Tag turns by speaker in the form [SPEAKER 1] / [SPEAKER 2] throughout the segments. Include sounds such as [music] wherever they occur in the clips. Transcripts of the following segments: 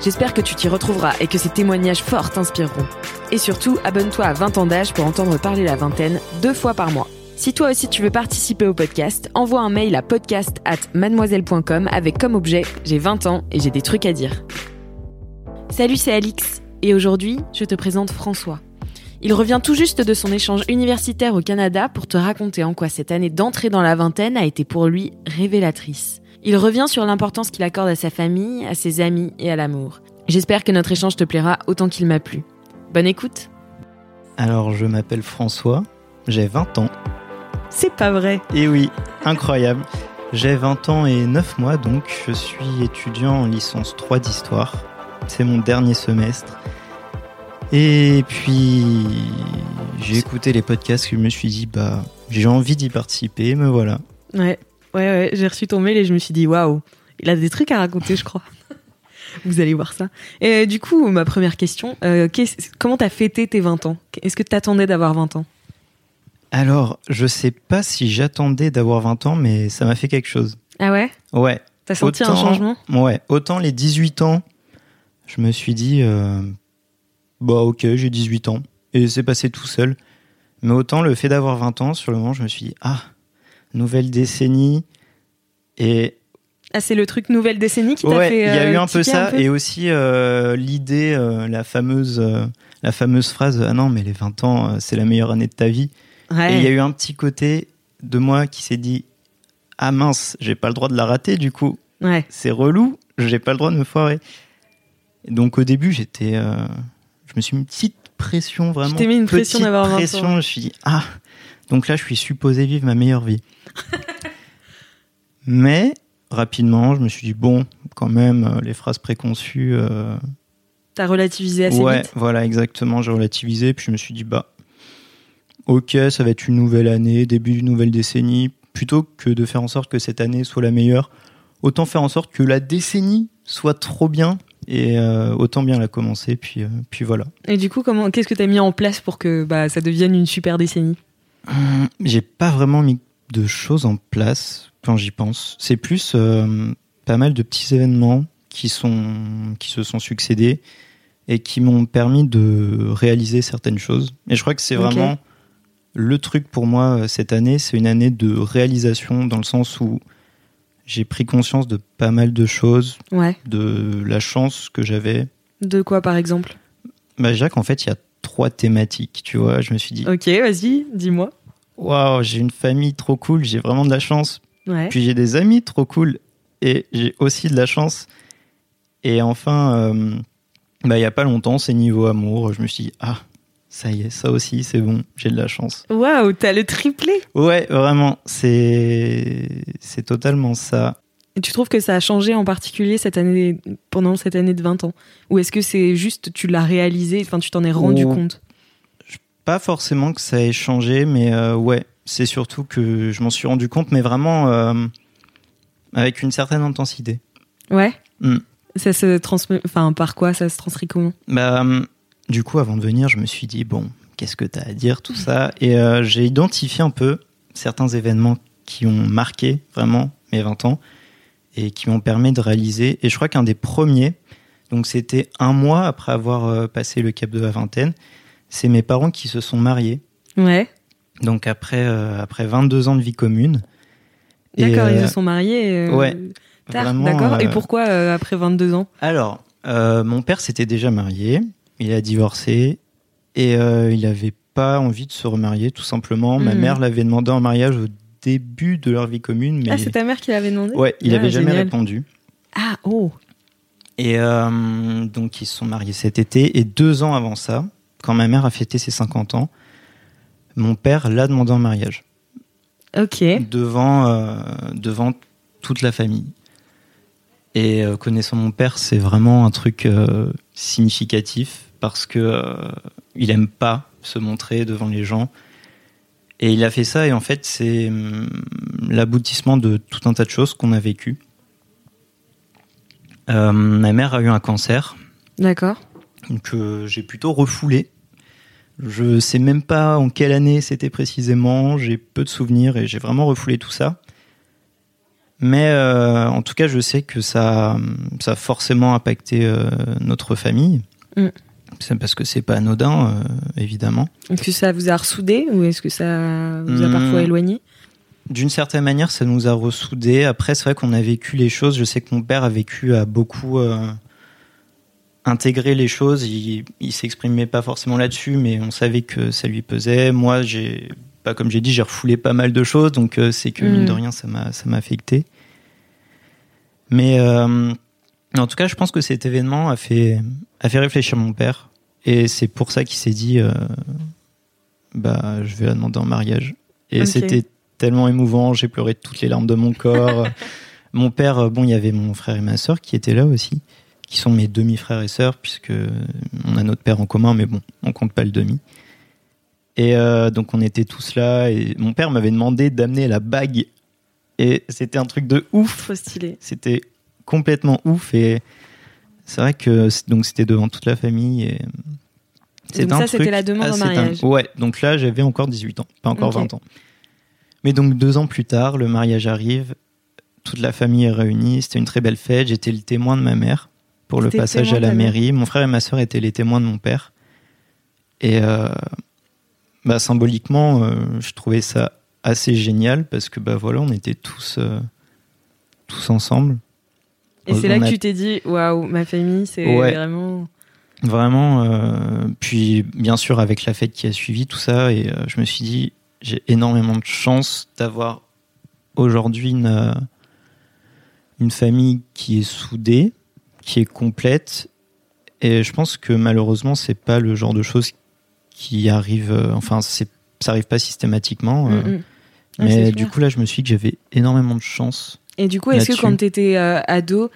[SPEAKER 1] J'espère que tu t'y retrouveras et que ces témoignages forts t'inspireront. Et surtout, abonne-toi à 20 ans d'âge pour entendre parler la vingtaine deux fois par mois. Si toi aussi tu veux participer au podcast, envoie un mail à podcast at mademoiselle.com avec comme objet J'ai 20 ans et j'ai des trucs à dire. Salut, c'est Alix. Et aujourd'hui, je te présente François. Il revient tout juste de son échange universitaire au Canada pour te raconter en quoi cette année d'entrée dans la vingtaine a été pour lui révélatrice. Il revient sur l'importance qu'il accorde à sa famille, à ses amis et à l'amour. J'espère que notre échange te plaira autant qu'il m'a plu. Bonne écoute
[SPEAKER 2] Alors, je m'appelle François, j'ai 20 ans.
[SPEAKER 1] C'est pas vrai
[SPEAKER 2] Et oui, incroyable. J'ai 20 ans et 9 mois, donc je suis étudiant en licence 3 d'histoire. C'est mon dernier semestre. Et puis, j'ai écouté les podcasts et je me suis dit, bah, j'ai envie d'y participer, me voilà.
[SPEAKER 1] Ouais, ouais, ouais, j'ai reçu ton mail et je me suis dit, waouh, il a des trucs à raconter, je crois. [laughs] Vous allez voir ça. Et du coup, ma première question, euh, comment t'as fêté tes 20 ans? Est-ce que t'attendais d'avoir 20 ans?
[SPEAKER 2] Alors, je sais pas si j'attendais d'avoir 20 ans, mais ça m'a fait quelque chose.
[SPEAKER 1] Ah ouais?
[SPEAKER 2] Ouais.
[SPEAKER 1] T'as senti un
[SPEAKER 2] Autant-
[SPEAKER 1] changement?
[SPEAKER 2] Ouais, autant les 18 ans, je me suis dit, euh, bah ok, j'ai 18 ans, et c'est passé tout seul. Mais autant le fait d'avoir 20 ans, sur le moment, je me suis dit, ah, nouvelle décennie, et
[SPEAKER 1] Ah, c'est le truc nouvelle décennie qui t'a
[SPEAKER 2] ouais,
[SPEAKER 1] fait.
[SPEAKER 2] il y a
[SPEAKER 1] euh,
[SPEAKER 2] eu un peu ça, et aussi euh, l'idée, euh, la fameuse, la fameuse phrase, ah non, mais les 20 ans, c'est la meilleure année de ta vie.
[SPEAKER 1] Ouais.
[SPEAKER 2] Et il y a eu un petit côté de moi qui s'est dit, ah mince, j'ai pas le droit de la rater, du coup,
[SPEAKER 1] Ouais.
[SPEAKER 2] c'est relou, j'ai pas le droit de me foirer. Et donc au début, j'étais, je me suis mis une petite pression vraiment.
[SPEAKER 1] t'es mis une pression d'avoir 20 ans.
[SPEAKER 2] pression. Je suis dit ah, donc là, je suis supposé vivre ma meilleure vie. [laughs] Mais rapidement, je me suis dit bon, quand même, euh, les phrases préconçues. euh,
[SPEAKER 1] T'as relativisé assez
[SPEAKER 2] ouais,
[SPEAKER 1] vite.
[SPEAKER 2] voilà, exactement. J'ai relativisé, puis je me suis dit bah, ok, ça va être une nouvelle année, début d'une nouvelle décennie. Plutôt que de faire en sorte que cette année soit la meilleure, autant faire en sorte que la décennie soit trop bien et euh, autant bien la commencer. Puis, euh, puis voilà.
[SPEAKER 1] Et du coup, comment, qu'est-ce que t'as mis en place pour que bah, ça devienne une super décennie?
[SPEAKER 2] Hum, J'ai pas vraiment mis de choses en place quand j'y pense. C'est plus euh, pas mal de petits événements qui, sont, qui se sont succédés et qui m'ont permis de réaliser certaines choses. Et je crois que c'est vraiment le truc pour moi euh, cette année. C'est une année de réalisation dans le sens où j'ai pris conscience de pas mal de choses,
[SPEAKER 1] Ouais.
[SPEAKER 2] de la chance que j'avais.
[SPEAKER 1] De quoi, par exemple?
[SPEAKER 2] Bah, Jacques, en fait, il y a trois thématiques, tu vois. Je me suis dit,
[SPEAKER 1] Ok, vas-y, dis-moi.
[SPEAKER 2] waouh, j'ai une famille trop cool, j'ai vraiment de la chance.
[SPEAKER 1] Ouais.
[SPEAKER 2] Puis j'ai des amis trop cool et j'ai aussi de la chance. Et enfin, euh, bah, il y a pas longtemps, c'est niveau amour. Je me suis dit, ah, ça y est, ça aussi, c'est bon, j'ai de la chance.
[SPEAKER 1] Waouh, t'as le triplé
[SPEAKER 2] Ouais, vraiment, c'est totalement ça.
[SPEAKER 1] Et tu trouves que ça a changé en particulier cette année, pendant cette année de 20 ans? Ou est-ce que c'est juste tu l'as réalisé, enfin tu t'en es rendu
[SPEAKER 2] Oh.
[SPEAKER 1] compte?
[SPEAKER 2] Pas forcément que ça ait changé, mais euh, ouais, c'est surtout que je m'en suis rendu compte, mais vraiment euh, avec une certaine intensité.
[SPEAKER 1] Ouais?
[SPEAKER 2] Hmm.
[SPEAKER 1] Ça se transmet, enfin par quoi ça se transcrit comment?
[SPEAKER 2] Bah, hum, du coup, avant de venir, je me suis dit, bon, qu'est-ce que tu as à dire, tout ça? Et euh, j'ai identifié un peu certains événements qui ont marqué vraiment mes 20 ans et qui m'ont permis de réaliser. Et je crois qu'un des premiers, donc c'était un mois après avoir euh, passé le cap de la vingtaine, c'est mes parents qui se sont mariés.
[SPEAKER 1] Ouais.
[SPEAKER 2] Donc après, euh, après 22 ans de vie commune.
[SPEAKER 1] D'accord, ils
[SPEAKER 2] euh,
[SPEAKER 1] se sont mariés. euh,
[SPEAKER 2] ouais.
[SPEAKER 1] D'accord. Et
[SPEAKER 2] euh,
[SPEAKER 1] pourquoi euh, après 22 ans?
[SPEAKER 2] Alors, euh, mon père s'était déjà marié, il a divorcé et euh, il n'avait pas envie de se remarier, tout simplement. Ma
[SPEAKER 1] Mhm.
[SPEAKER 2] mère l'avait demandé en mariage au début de leur vie commune, mais
[SPEAKER 1] Ah, c'est ta mère qui l'avait demandé
[SPEAKER 2] ouais, il
[SPEAKER 1] Ah,
[SPEAKER 2] avait jamais répondu.
[SPEAKER 1] Ah, oh.
[SPEAKER 2] Et euh, donc, ils se sont mariés cet été. Et deux ans avant ça, quand ma mère a fêté ses 50 ans, mon père l'a demandé en mariage.
[SPEAKER 1] Ok.
[SPEAKER 2] devant, euh, devant toute la famille. Et euh, connaissant mon père, c'est vraiment un truc euh, significatif parce que il aime pas se montrer devant les gens. Et il a fait ça et en fait c'est hum, l'aboutissement de tout un tas de choses qu'on a vécues. Euh, ma mère a eu un cancer
[SPEAKER 1] D'accord.
[SPEAKER 2] que j'ai plutôt refoulé. Je sais même pas en quelle année c'était précisément, j'ai peu de souvenirs et j'ai vraiment refoulé tout ça. Mais euh, en tout cas, je sais que ça, ça a forcément impacté euh, notre famille.
[SPEAKER 1] Mm.
[SPEAKER 2] C'est parce que c'est pas anodin, euh, évidemment.
[SPEAKER 1] Est-ce que ça vous a ressoudé ou est-ce que ça vous a
[SPEAKER 2] Hmm.
[SPEAKER 1] parfois éloigné?
[SPEAKER 2] D'une certaine manière, ça nous a ressoudés. Après, c'est vrai qu'on a vécu les choses. Je sais que mon père a vécu à beaucoup euh, intégrer les choses. Il, il s'exprimait pas forcément là-dessus, mais on savait que ça lui pesait. Moi, j'ai, pas comme j'ai dit, j'ai refoulé pas mal de choses, donc euh, c'est que mine de rien, ça m'a, ça m'a affecté. Mais euh, en tout cas, je pense que cet événement a fait, a fait réfléchir mon père, et c'est pour ça qu'il s'est dit, euh, bah, je vais la demander en mariage. Et c'était tellement émouvant, j'ai pleuré toutes les larmes de mon corps. [laughs] mon père, euh, bon, il y avait mon frère et ma sœur qui étaient là aussi, qui sont mes demi-frères et sœurs, puisque on a notre père en commun, mais bon, on compte pas le demi. Et euh, donc on était tous là, et mon père m'avait demandé d'amener la bague, et c'était un truc de ouf.
[SPEAKER 1] Trop stylé.
[SPEAKER 2] C'était complètement ouf, et c'est vrai que donc c'était devant toute la famille. Et c'est
[SPEAKER 1] Donc
[SPEAKER 2] un
[SPEAKER 1] ça, c'était la demande en mariage.
[SPEAKER 2] Ouais, donc là j'avais encore 18 ans, pas encore
[SPEAKER 1] Ok.
[SPEAKER 2] 20 ans. Mais donc deux ans plus tard, le mariage arrive, toute la famille est réunie, c'était une très belle fête, j'étais le témoin de ma mère pour le passage à la mairie. Mon frère et ma soeur étaient les témoins de mon père. Et euh, bah, symboliquement, euh, je trouvais ça assez génial parce que bah voilà, on était tous, euh, tous ensemble.
[SPEAKER 1] Et c'est là que
[SPEAKER 2] a-
[SPEAKER 1] tu t'es dit, waouh, ma famille, c'est
[SPEAKER 2] Ouais.
[SPEAKER 1] vraiment.
[SPEAKER 2] Vraiment, euh, puis bien sûr avec la fête qui a suivi tout ça, et euh, je me suis dit, j'ai énormément de chance d'avoir aujourd'hui une, euh, une famille qui est soudée, qui est complète, et je pense que malheureusement c'est pas le genre de choses qui arrive, enfin ça arrive pas systématiquement,
[SPEAKER 1] Mm,
[SPEAKER 2] mais
[SPEAKER 1] clair.
[SPEAKER 2] du coup là je me suis dit que j'avais énormément de chance.
[SPEAKER 1] Et du coup, est-ce que quand tu étais ado,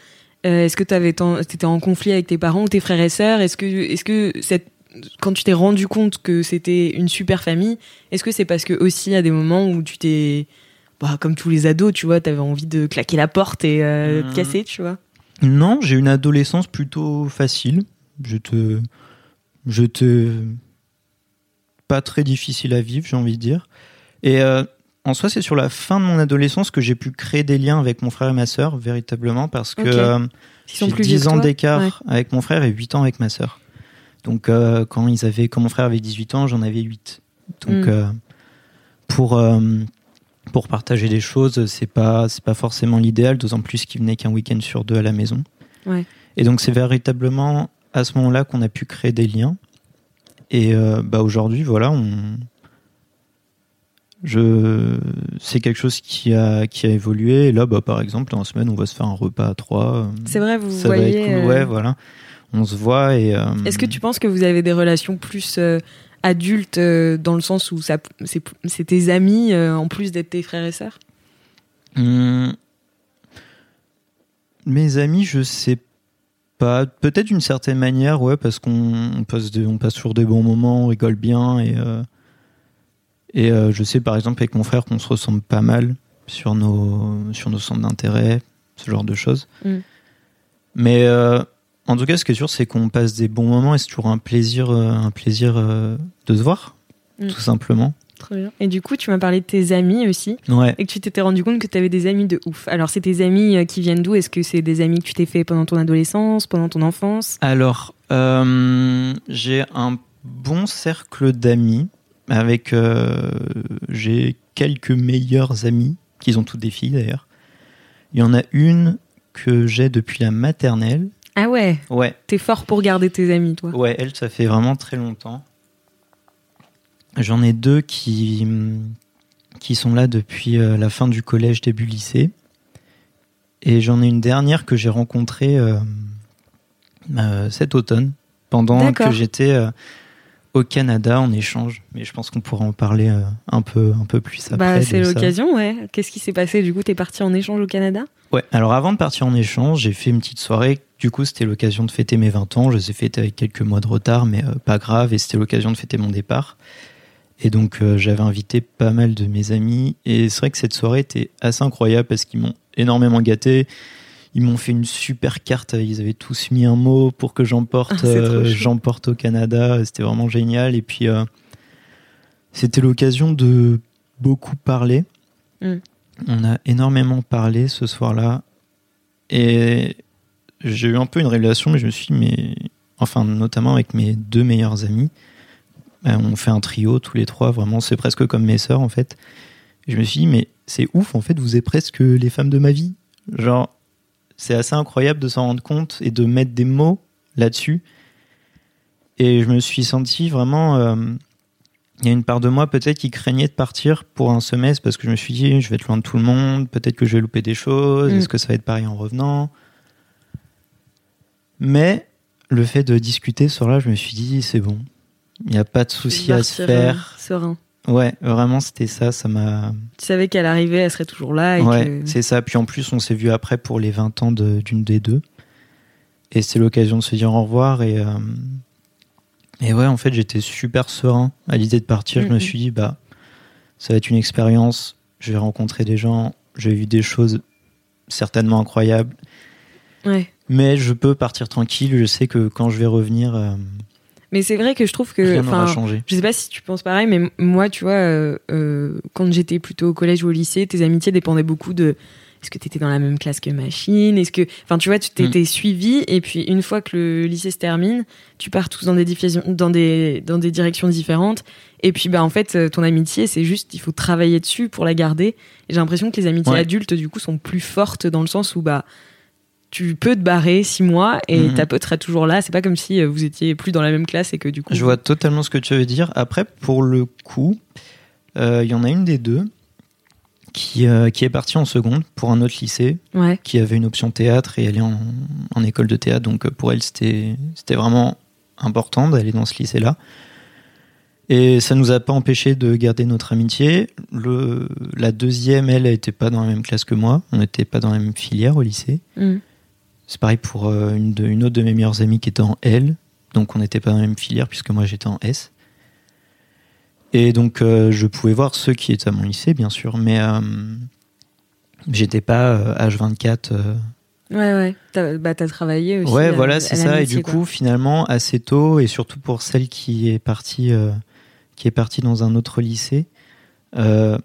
[SPEAKER 1] euh, est-ce que tu étais en conflit avec tes parents ou tes frères et sœurs? Est-ce que, est-ce que cette, quand tu t'es rendu compte que c'était une super famille, est-ce que c'est parce que aussi à des moments où tu t'es, bah, comme tous les ados, tu vois, t'avais envie de claquer la porte et euh, te casser, tu vois?
[SPEAKER 2] Non, j'ai une adolescence plutôt facile. Je te, je te, pas très difficile à vivre, j'ai envie de dire. Et euh, en soi, c'est sur la fin de mon adolescence que j'ai pu créer des liens avec mon frère et ma sœur, véritablement, parce que
[SPEAKER 1] Ok.
[SPEAKER 2] euh, j'ai
[SPEAKER 1] plus vieux
[SPEAKER 2] 10
[SPEAKER 1] que
[SPEAKER 2] ans d'écart
[SPEAKER 1] Ouais.
[SPEAKER 2] avec mon frère et 8 ans avec ma sœur. Donc, euh, quand ils avaient, quand mon frère avait 18 ans, j'en avais 8. Donc,
[SPEAKER 1] Mm.
[SPEAKER 2] euh, pour pour partager des choses, c'est pas c'est pas forcément l'idéal, d'autant plus qu'il venait qu'un week-end sur deux à la maison.
[SPEAKER 1] Ouais.
[SPEAKER 2] Et donc, c'est véritablement à ce moment-là qu'on a pu créer des liens. Et bah aujourd'hui, voilà, on je c'est quelque chose qui a qui a évolué. Et là, bah par exemple, en semaine, on va se faire un repas à trois. euh,
[SPEAKER 1] C'est vrai, vous
[SPEAKER 2] ça
[SPEAKER 1] voyez.
[SPEAKER 2] va être cool.
[SPEAKER 1] euh,
[SPEAKER 2] Ouais, voilà. On se voit et. euh,
[SPEAKER 1] Est-ce que tu penses que vous avez des relations plus euh, adultes euh, dans le sens où ça, c'est, tes amis euh, en plus d'être tes frères et sœurs?
[SPEAKER 2] Hum, Mes amis, je sais pas. Peut-être d'une certaine manière, ouais, parce qu'on on passe, des- on passe toujours des bons moments, on rigole bien. Et, euh, et euh, je sais par exemple avec mon frère qu'on se ressemble pas mal sur nos, sur nos centres d'intérêt, ce genre de choses.
[SPEAKER 1] Mm.
[SPEAKER 2] Mais euh, en tout cas, ce qui est sûr, c'est qu'on passe des bons moments et c'est toujours un plaisir, euh, un plaisir de se voir,
[SPEAKER 1] Mm.
[SPEAKER 2] tout simplement.
[SPEAKER 1] Très bien. Et du coup, tu m'as parlé de tes amis aussi,
[SPEAKER 2] Ouais.
[SPEAKER 1] et que tu t'étais rendu compte que tu avais des amis de ouf. Alors, c'est tes amis qui viennent d'où? Est-ce que c'est des amis que tu t'es fait pendant ton adolescence, pendant ton enfance?
[SPEAKER 2] Alors, euh, j'ai un bon cercle d'amis avec. euh, j'ai quelques meilleurs amis, qui ont toutes des filles d'ailleurs. Il y en a une que j'ai depuis la maternelle.
[SPEAKER 1] Ah ouais,
[SPEAKER 2] Ouais,
[SPEAKER 1] t'es fort pour garder tes amis, toi.
[SPEAKER 2] ouais, elle, ça fait vraiment très longtemps. J'en ai deux qui, qui sont là depuis euh, la fin du collège, début lycée. Et j'en ai une dernière que j'ai rencontrée euh, euh, cet automne, pendant que j'étais au Canada en échange. Mais je pense qu'on pourra en parler euh, un, peu, un peu plus après.
[SPEAKER 1] Bah, c'est l'occasion, ouais. Qu'est-ce qui s'est passé Du coup, t'es parti en échange au Canada?
[SPEAKER 2] Ouais, alors avant de partir en échange, j'ai fait une petite soirée. Du coup, c'était l'occasion de fêter mes 20 ans. Je les ai fêtés avec quelques mois de retard, mais euh, pas grave. Et c'était l'occasion de fêter mon départ. Et donc, euh, j'avais invité pas mal de mes amis. Et c'est vrai que cette soirée était assez incroyable parce qu'ils m'ont énormément gâté. Ils m'ont fait une super carte. Ils avaient tous mis un mot pour que j'emporte
[SPEAKER 1] Ah,
[SPEAKER 2] euh, j'emporte au Canada. C'était vraiment génial. Et puis, euh, c'était l'occasion de beaucoup parler.
[SPEAKER 1] Mm.
[SPEAKER 2] On a énormément parlé ce soir-là. Et j'ai eu un peu une révélation, mais je me suis dit, mais enfin, notamment avec mes deux meilleurs amis. Ben, on fait un trio tous les trois, vraiment, c'est presque comme mes sœurs en fait. Et je me suis dit, mais c'est ouf, en fait, vous êtes presque les femmes de ma vie. Genre, c'est assez incroyable de s'en rendre compte et de mettre des mots là-dessus. Et je me suis senti vraiment. euh, il y a une part de moi peut-être qui craignait de partir pour un semestre parce que je me suis dit, je vais être loin de tout le monde, peut-être que je vais louper des choses,
[SPEAKER 1] Mm.
[SPEAKER 2] est-ce que ça va être pareil en revenant? Mais le fait de discuter ce soir-là, je me suis dit, c'est bon. Il n'y a pas de souci à se faire.
[SPEAKER 1] serein.
[SPEAKER 2] Ouais, vraiment, c'était ça. Ça m'a.
[SPEAKER 1] Tu savais qu'elle arrivait, elle serait toujours là. Et
[SPEAKER 2] Ouais,
[SPEAKER 1] que...
[SPEAKER 2] c'est ça. Puis en plus, on s'est vu après pour les 20 ans de- d'une des deux. Et c'est l'occasion de se dire au revoir. Et, euh, et ouais, en fait, j'étais super serein à l'idée de partir. Je me
[SPEAKER 1] Mhm.
[SPEAKER 2] suis dit, bah, ça va être une expérience. Je vais rencontrer des gens. J'ai vu des choses certainement incroyables.
[SPEAKER 1] Ouais.
[SPEAKER 2] Mais je peux partir tranquille. Je sais que quand je vais revenir, euh,
[SPEAKER 1] Mais c'est vrai que je trouve que.
[SPEAKER 2] rien n'aura changé.
[SPEAKER 1] Je sais pas si tu penses pareil, mais moi, tu vois, euh, euh, quand j'étais plutôt au collège ou au lycée, tes amitiés dépendaient beaucoup de. Est-ce que tu étais dans la même classe que machine? Est-ce que, enfin, tu vois, tu t'étais suivi et puis une fois que le lycée se termine, tu pars tous dans des diffusions, dans des dans des directions différentes. Et puis, bah, en fait, euh, ton amitié, c'est juste, il faut travailler dessus pour la garder. Et j'ai l'impression que les amitiés
[SPEAKER 2] Ouais.
[SPEAKER 1] adultes, du coup, sont plus fortes dans le sens où, bah, tu peux te barrer six mois et
[SPEAKER 2] Mhm.
[SPEAKER 1] ta pote sera toujours là. C'est pas comme si euh, vous étiez plus dans la même classe et que du coup.
[SPEAKER 2] Je vois totalement ce que tu veux dire. Après, pour le coup, euh, il y en a une des deux qui, euh, qui est partie en seconde pour un autre lycée,
[SPEAKER 1] Ouais.
[SPEAKER 2] qui avait une option théâtre et elle est en, en école de théâtre. Donc pour elle, c'était vraiment important d'aller dans ce lycée-là. Et ça nous a pas empêché de garder notre amitié. Le, la deuxième, elle, elle était pas dans la même classe que moi. On n'était pas dans la même filière au lycée.
[SPEAKER 1] Mhm.
[SPEAKER 2] C'est pareil pour euh, une, de- une autre de mes meilleures amies qui était en L. Donc on n'était pas dans la même filière puisque moi j'étais en S. Et donc euh, je pouvais voir ceux qui étaient à mon lycée, bien sûr, mais euh, j'étais pas euh, H24. euh.
[SPEAKER 1] Ouais, ouais. T'as, bah, t'as travaillé aussi.
[SPEAKER 2] Ouais, voilà, c'est ça. Et du
[SPEAKER 1] quoi.
[SPEAKER 2] coup, finalement, assez tôt, et surtout pour celle qui est partie, euh, qui est partie dans un autre lycée, euh,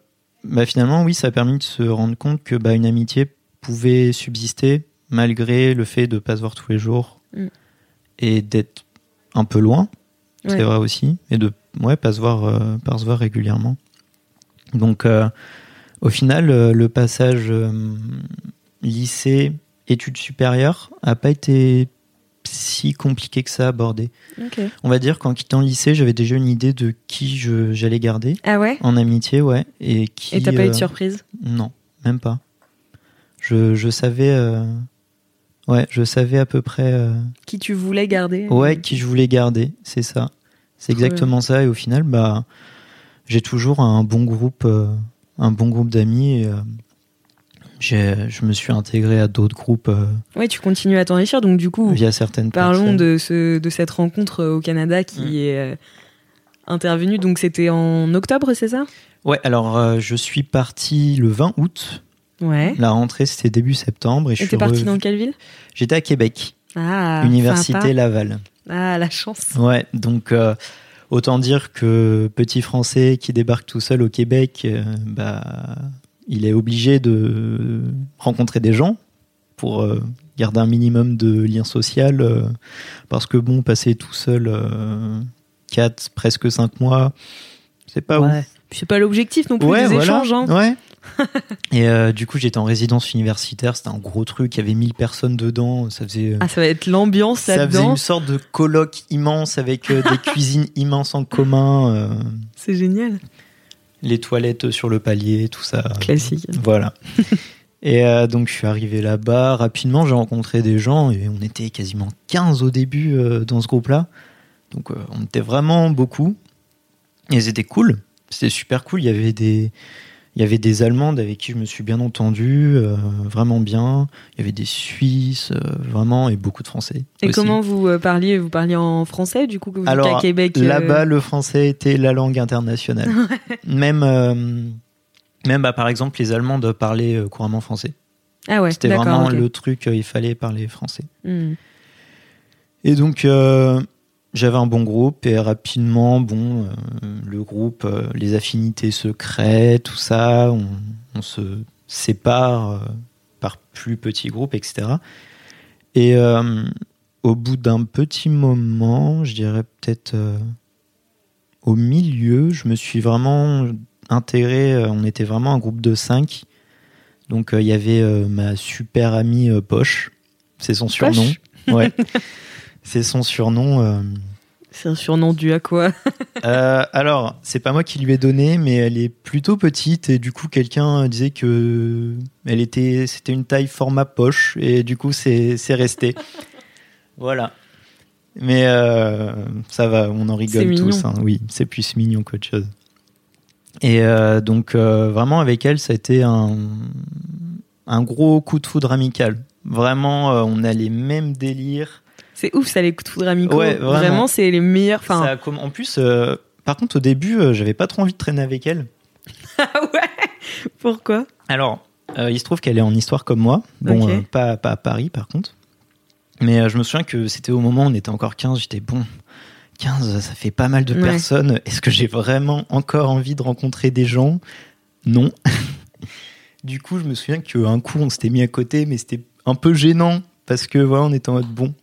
[SPEAKER 2] bah, finalement, oui, ça a permis de se rendre compte que bah, une amitié pouvait subsister malgré le fait de pas se voir tous les jours
[SPEAKER 1] Mm.
[SPEAKER 2] et d'être un peu loin,
[SPEAKER 1] Ouais.
[SPEAKER 2] c'est vrai aussi, et de ouais, pas se voir, euh, pas se voir régulièrement. Donc, euh, au final, euh, le passage lycée études supérieures a pas été si compliqué que ça à aborder. On va dire qu'en quittant le lycée, j'avais déjà une idée de qui j'allais garder
[SPEAKER 1] Ah ouais?
[SPEAKER 2] En amitié, ouais, et qui.
[SPEAKER 1] Et t'as pas eu de surprise?
[SPEAKER 2] Non, même pas. Je, je savais, ouais, je savais à peu près, euh,
[SPEAKER 1] Qui tu voulais garder
[SPEAKER 2] ouais, qui je voulais garder, c'est ça. C'est exactement ça, et au final, bah, j'ai toujours un bon groupe, euh, un bon groupe d'amis. euh, je me suis intégré à d'autres groupes euh,
[SPEAKER 1] Ouais, tu continues à t'enrichir. Donc, du coup,
[SPEAKER 2] via certaines
[SPEAKER 1] parlons de, ce, de cette rencontre au Canada qui
[SPEAKER 2] Mm.
[SPEAKER 1] est euh, intervenue. Donc, c'était en octobre, c'est ça?
[SPEAKER 2] Ouais, alors euh, je suis parti le 20 août.
[SPEAKER 1] Ouais.
[SPEAKER 2] La rentrée c'était début septembre et je
[SPEAKER 1] Et
[SPEAKER 2] suis
[SPEAKER 1] parti dans quelle ville?
[SPEAKER 2] J'étais à Québec,
[SPEAKER 1] Ah,
[SPEAKER 2] Université
[SPEAKER 1] sympa.
[SPEAKER 2] Laval.
[SPEAKER 1] Ah, la chance.
[SPEAKER 2] Ouais, donc euh, autant dire que petit Français qui débarque tout seul au Québec, euh, bah, il est obligé de rencontrer des gens pour euh, garder un minimum de lien social, parce que bon, passer tout seul 4, presque 5 mois, c'est pas ouf.
[SPEAKER 1] ouais. C'est pas l'objectif non plus
[SPEAKER 2] Ouais,
[SPEAKER 1] des
[SPEAKER 2] voilà.
[SPEAKER 1] échanges. hein.
[SPEAKER 2] Ouais. [laughs] et euh, du coup, j'étais en résidence universitaire. C'était un gros truc. Il y avait 1000 personnes dedans. Ça faisait.
[SPEAKER 1] Ah, ça va être l'ambiance
[SPEAKER 2] ça faisait
[SPEAKER 1] là-dedans.
[SPEAKER 2] une sorte de colloque immense avec euh, des [laughs] cuisines immenses en commun, euh,
[SPEAKER 1] C'est génial.
[SPEAKER 2] les toilettes sur le palier, tout ça.
[SPEAKER 1] Classique.
[SPEAKER 2] Voilà. et euh, donc, je suis arrivé là-bas. Rapidement, j'ai rencontré des gens et on était quasiment 15 au début euh, dans ce groupe-là. Donc, euh, on était vraiment beaucoup. Et c'était cool. C'était super cool. Il y avait des. Il y avait des Allemandes avec qui je me suis bien entendu, euh, vraiment bien. Il y avait des Suisses, euh, vraiment, et beaucoup de Français.
[SPEAKER 1] Et
[SPEAKER 2] aussi.
[SPEAKER 1] comment vous euh, parliez Vous parliez en français du coup que vous étiez
[SPEAKER 2] Alors,
[SPEAKER 1] à Québec
[SPEAKER 2] Là-bas, le français était la langue internationale. [laughs] même, même bah, par exemple, les Allemandes parlaient couramment français.
[SPEAKER 1] Ah ouais,
[SPEAKER 2] C'était vraiment le truc, il fallait parler français.
[SPEAKER 1] Hmm.
[SPEAKER 2] Et donc, euh, j'avais un bon groupe et rapidement, bon, euh, le groupe, euh, les affinités se créent, tout ça, on, on se sépare euh, par plus petits groupes, etc. Et au bout d'un petit moment, je dirais peut-être au milieu, je me suis vraiment intégré, on était vraiment un groupe de cinq. Donc il y avait ma super amie Poche, c'est son surnom. Ouais. [laughs] c'est son surnom. euh.
[SPEAKER 1] C'est un surnom dû à quoi [laughs]
[SPEAKER 2] Euh, alors, c'est pas moi qui lui ai donné, mais elle est plutôt petite et du coup, quelqu'un disait que elle était, c'était une taille format poche et du coup, c'est, c'est resté. voilà. Mais euh, ça va, on en
[SPEAKER 1] C'est
[SPEAKER 2] rigole
[SPEAKER 1] mignon.
[SPEAKER 2] tous. hein. Oui, c'est plus mignon qu'autre chose. Et euh, donc, euh, vraiment, avec elle, ça a été un, un gros coup de foudre amical. Vraiment, euh, on a les mêmes délires.
[SPEAKER 1] C'est ouf ça les coups de.
[SPEAKER 2] Ouais, vraiment.
[SPEAKER 1] c'est les meilleurs.
[SPEAKER 2] Ça En plus, euh, par contre, au début, euh, j'avais pas trop envie de traîner avec elle. [laughs]
[SPEAKER 1] ah ouais? Pourquoi?
[SPEAKER 2] Alors, euh, il se trouve qu'elle est en histoire comme moi. Bon, euh, pas, pas à Paris, par contre. Mais je me souviens que c'était au moment où on était encore 15. J'étais bon, 15, ça fait pas mal de
[SPEAKER 1] Ouais.
[SPEAKER 2] personnes. Est-ce que j'ai vraiment encore envie de rencontrer des gens? Non. [laughs] du coup, je me souviens qu'un coup, on s'était mis à côté, mais c'était un peu gênant. Parce que voilà, on était en mode bon,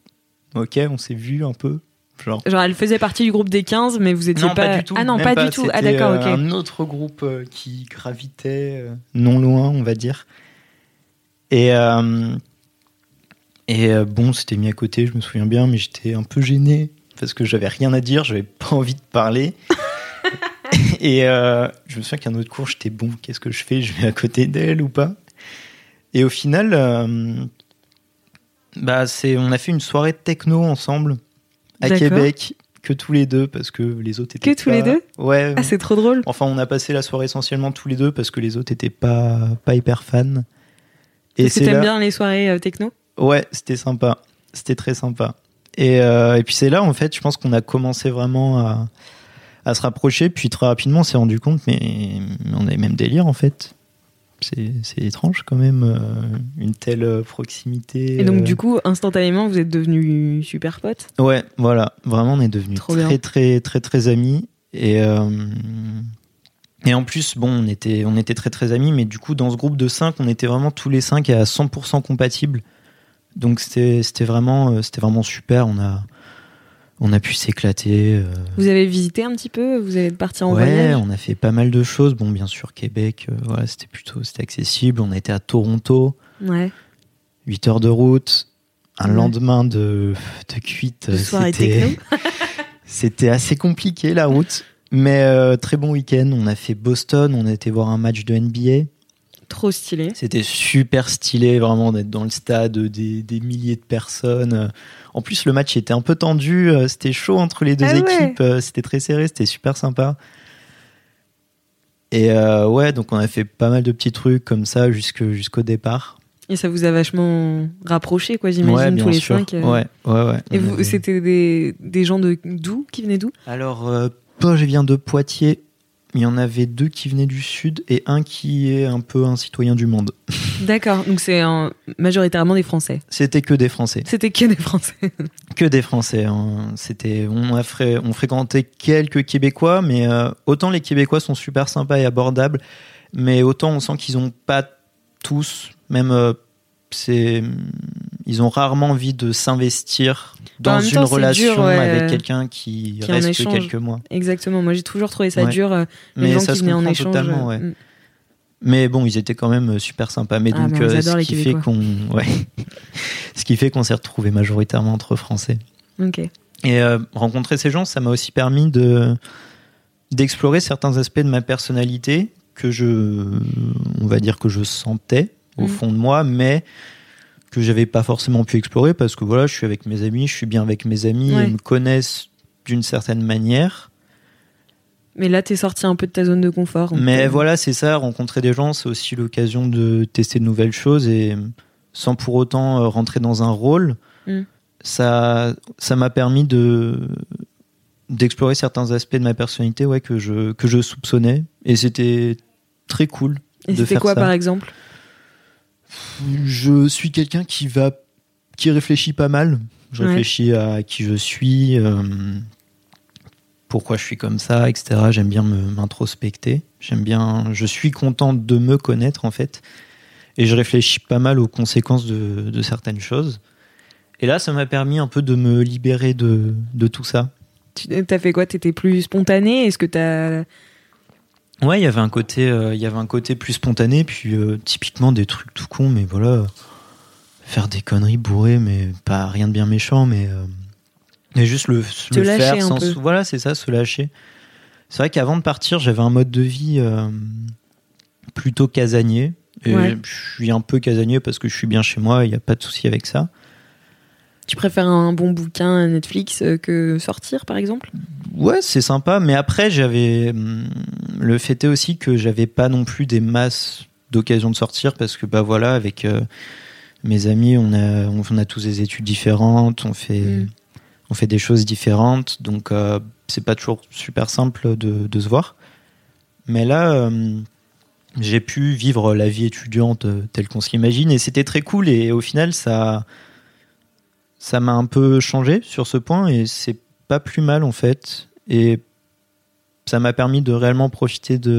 [SPEAKER 2] ok, on s'est vu un peu. Genre,
[SPEAKER 1] Genre elle faisait partie du groupe des 15 mais vous étiez
[SPEAKER 2] non, pas, du tout.
[SPEAKER 1] Ah non, pas, du tout. Ah
[SPEAKER 2] C'était,
[SPEAKER 1] d'accord,
[SPEAKER 2] euh,
[SPEAKER 1] OK.
[SPEAKER 2] Un autre groupe euh, qui gravitait euh, non loin, on va dire. Et, euh, et bon, c'était mis à côté, je me souviens bien, mais j'étais un peu gêné parce que j'avais rien à dire, j'avais pas envie de parler. [laughs] et euh, je me souviens qu'un autre cours, j'étais bon, qu'est-ce que je fais? Je vais à côté d'elle ou pas? Et au final, euh, bah, c'est, on a fait une soirée de techno ensemble à. Québec, que tous les deux, parce que les autres étaient
[SPEAKER 1] Que tous les deux?
[SPEAKER 2] Ouais.
[SPEAKER 1] Ah c'est trop drôle.
[SPEAKER 2] Enfin, on a passé la soirée essentiellement tous les deux parce que les autres étaient pas, pas hyper fans. Et c'est là...
[SPEAKER 1] bien les soirées euh, techno?
[SPEAKER 2] Ouais, c'était sympa. C'était très sympa. Et, euh, et puis c'est là, en fait, je pense qu'on a commencé vraiment à, à se rapprocher. Puis très rapidement, on s'est rendu compte, mais, on avait même délire, en fait. C'est étrange quand même, euh, une telle euh, proximité.
[SPEAKER 1] Et donc
[SPEAKER 2] euh.
[SPEAKER 1] du coup, instantanément, vous êtes devenus super potes
[SPEAKER 2] Ouais, voilà. Vraiment, on est devenus
[SPEAKER 1] Trop
[SPEAKER 2] très, très, très, très amis. Et, euh, et en plus, bon, on était, on était très, très amis, mais du coup, dans ce groupe de 5, on était vraiment tous les 5 à 100% compatibles. Donc, c'était vraiment, c'était vraiment super. On a, on a pu s'éclater. euh,
[SPEAKER 1] Vous avez visité un petit peu Vous êtes parti en
[SPEAKER 2] ouais,
[SPEAKER 1] voyage
[SPEAKER 2] on a fait pas mal de choses. Bon, bien sûr, Québec, euh, voilà, c'était plutôt c'était accessible. On a été à Toronto,
[SPEAKER 1] Ouais.
[SPEAKER 2] 8 heures de route. Un
[SPEAKER 1] Ouais.
[SPEAKER 2] lendemain de, de cuite,
[SPEAKER 1] De soirée
[SPEAKER 2] c'était- [laughs] C'était assez compliqué la route, mais euh, très bon week-end. On a fait Boston, on a été voir un match de NBA.
[SPEAKER 1] Trop stylé.
[SPEAKER 2] C'était super stylé, vraiment, d'être dans le stade, des, des milliers de personnes. En plus, le match était un peu tendu, euh, c'était chaud entre les deux
[SPEAKER 1] Ah
[SPEAKER 2] équipes, euh, c'était très serré, c'était super sympa. Et euh, ouais, donc on a fait pas mal de petits trucs comme ça jusque- jusqu'au départ.
[SPEAKER 1] Et ça vous a vachement rapproché, quoi, j'imagine,
[SPEAKER 2] ouais,
[SPEAKER 1] tous les
[SPEAKER 2] sûr.
[SPEAKER 1] cinq. euh.
[SPEAKER 2] Ouais, ouais, ouais.
[SPEAKER 1] Et
[SPEAKER 2] On
[SPEAKER 1] vous,
[SPEAKER 2] avait-
[SPEAKER 1] c'était des, des gens de d'où Qui venaient d'où?
[SPEAKER 2] Alors, euh, Poche vient de Poitiers. Il y en avait deux qui venaient du sud et un qui est un peu un citoyen du monde. [laughs]
[SPEAKER 1] D'accord, donc c'est majoritairement des Français.
[SPEAKER 2] C'était que des Français.
[SPEAKER 1] C'était que des Français. [laughs]
[SPEAKER 2] Que des Français. hein. C'était, on, a fré- on fréquentait quelques Québécois, mais euh, autant les Québécois sont super sympas et abordables, mais autant on sent qu'ils ont pas tous, même euh, c'est, ils ont rarement envie de s'investir dans une
[SPEAKER 1] temps,
[SPEAKER 2] relation
[SPEAKER 1] dur, ouais,
[SPEAKER 2] avec
[SPEAKER 1] euh,
[SPEAKER 2] quelqu'un qui, reste
[SPEAKER 1] échange.
[SPEAKER 2] quelques mois.
[SPEAKER 1] Exactement, moi j'ai toujours trouvé ça
[SPEAKER 2] Ouais.
[SPEAKER 1] dur, euh, les
[SPEAKER 2] Mais
[SPEAKER 1] gens
[SPEAKER 2] ça
[SPEAKER 1] qui
[SPEAKER 2] se
[SPEAKER 1] en échange.
[SPEAKER 2] totalement,
[SPEAKER 1] euh,
[SPEAKER 2] ouais.
[SPEAKER 1] mm.
[SPEAKER 2] Mais bon, ils étaient quand même super sympas. Mais
[SPEAKER 1] Ah,
[SPEAKER 2] donc,
[SPEAKER 1] bah,
[SPEAKER 2] euh, ce qui fait qu'on, [laughs] ce qui fait qu'on s'est retrouvé majoritairement entre Français.
[SPEAKER 1] Ok.
[SPEAKER 2] Et euh, rencontrer ces gens, ça m'a aussi permis de d'explorer certains aspects de ma personnalité que je, on va dire que je sentais au
[SPEAKER 1] Mhm.
[SPEAKER 2] fond de moi, mais que j'avais pas forcément pu explorer parce que voilà, je suis avec mes amis, je suis bien avec mes amis,
[SPEAKER 1] Ouais.
[SPEAKER 2] ils me connaissent d'une certaine manière.
[SPEAKER 1] Mais là, t'es sorti un peu de ta zone de confort.
[SPEAKER 2] Mais
[SPEAKER 1] euh,
[SPEAKER 2] voilà, c'est ça, rencontrer des gens, c'est aussi l'occasion de tester de nouvelles choses et sans pour autant euh, rentrer dans un rôle,
[SPEAKER 1] Mm.
[SPEAKER 2] ça ça m'a permis de d'explorer certains aspects de ma personnalité ouais, que, je, que je soupçonnais et c'était très cool
[SPEAKER 1] Et c'était quoi,
[SPEAKER 2] ça.
[SPEAKER 1] par exemple?
[SPEAKER 2] Je suis quelqu'un qui va qui réfléchit pas mal. Je
[SPEAKER 1] Ouais.
[SPEAKER 2] réfléchis à qui je suis, euh, pourquoi je suis comme ça, etc. J'aime bien m'introspecter. J'aime bien. Je suis content de me connaître en fait, et je réfléchis pas mal aux conséquences de, de certaines choses. Et là, ça m'a permis un peu de me libérer de, de tout ça.
[SPEAKER 1] Tu as fait quoi? T'étais plus spontané? Est-ce que t'as.
[SPEAKER 2] Ouais, il y avait un côté, euh, il y avait un côté plus spontané, puis euh, typiquement des trucs tout cons, mais voilà, faire des conneries bourrées, mais pas rien de bien méchant, mais euh, mais juste le, le faire sans, sou- voilà, c'est ça, se lâcher. C'est vrai qu'avant de partir, j'avais un mode de vie plutôt casanier. Et
[SPEAKER 1] Ouais.
[SPEAKER 2] je suis un peu casanier parce que je suis bien chez moi, il n'y a pas de souci avec ça.
[SPEAKER 1] Tu préfères un bon bouquin à Netflix euh, que sortir, par exemple?
[SPEAKER 2] Ouais, c'est sympa, mais après, j'avais. hum, Le fait est aussi que j'avais pas non plus des masses d'occasions de sortir parce que, bah voilà, avec euh, mes amis, on a, on a tous des études différentes, on fait,
[SPEAKER 1] Mm.
[SPEAKER 2] on fait des choses différentes, donc euh, c'est pas toujours super simple de, de se voir. Mais là, hum, j'ai pu vivre la vie étudiante euh, telle qu'on s'imagine et c'était très cool et au final, ça. Ça m'a un peu changé sur ce point et c'est pas plus mal en fait. Et ça m'a permis de réellement profiter de,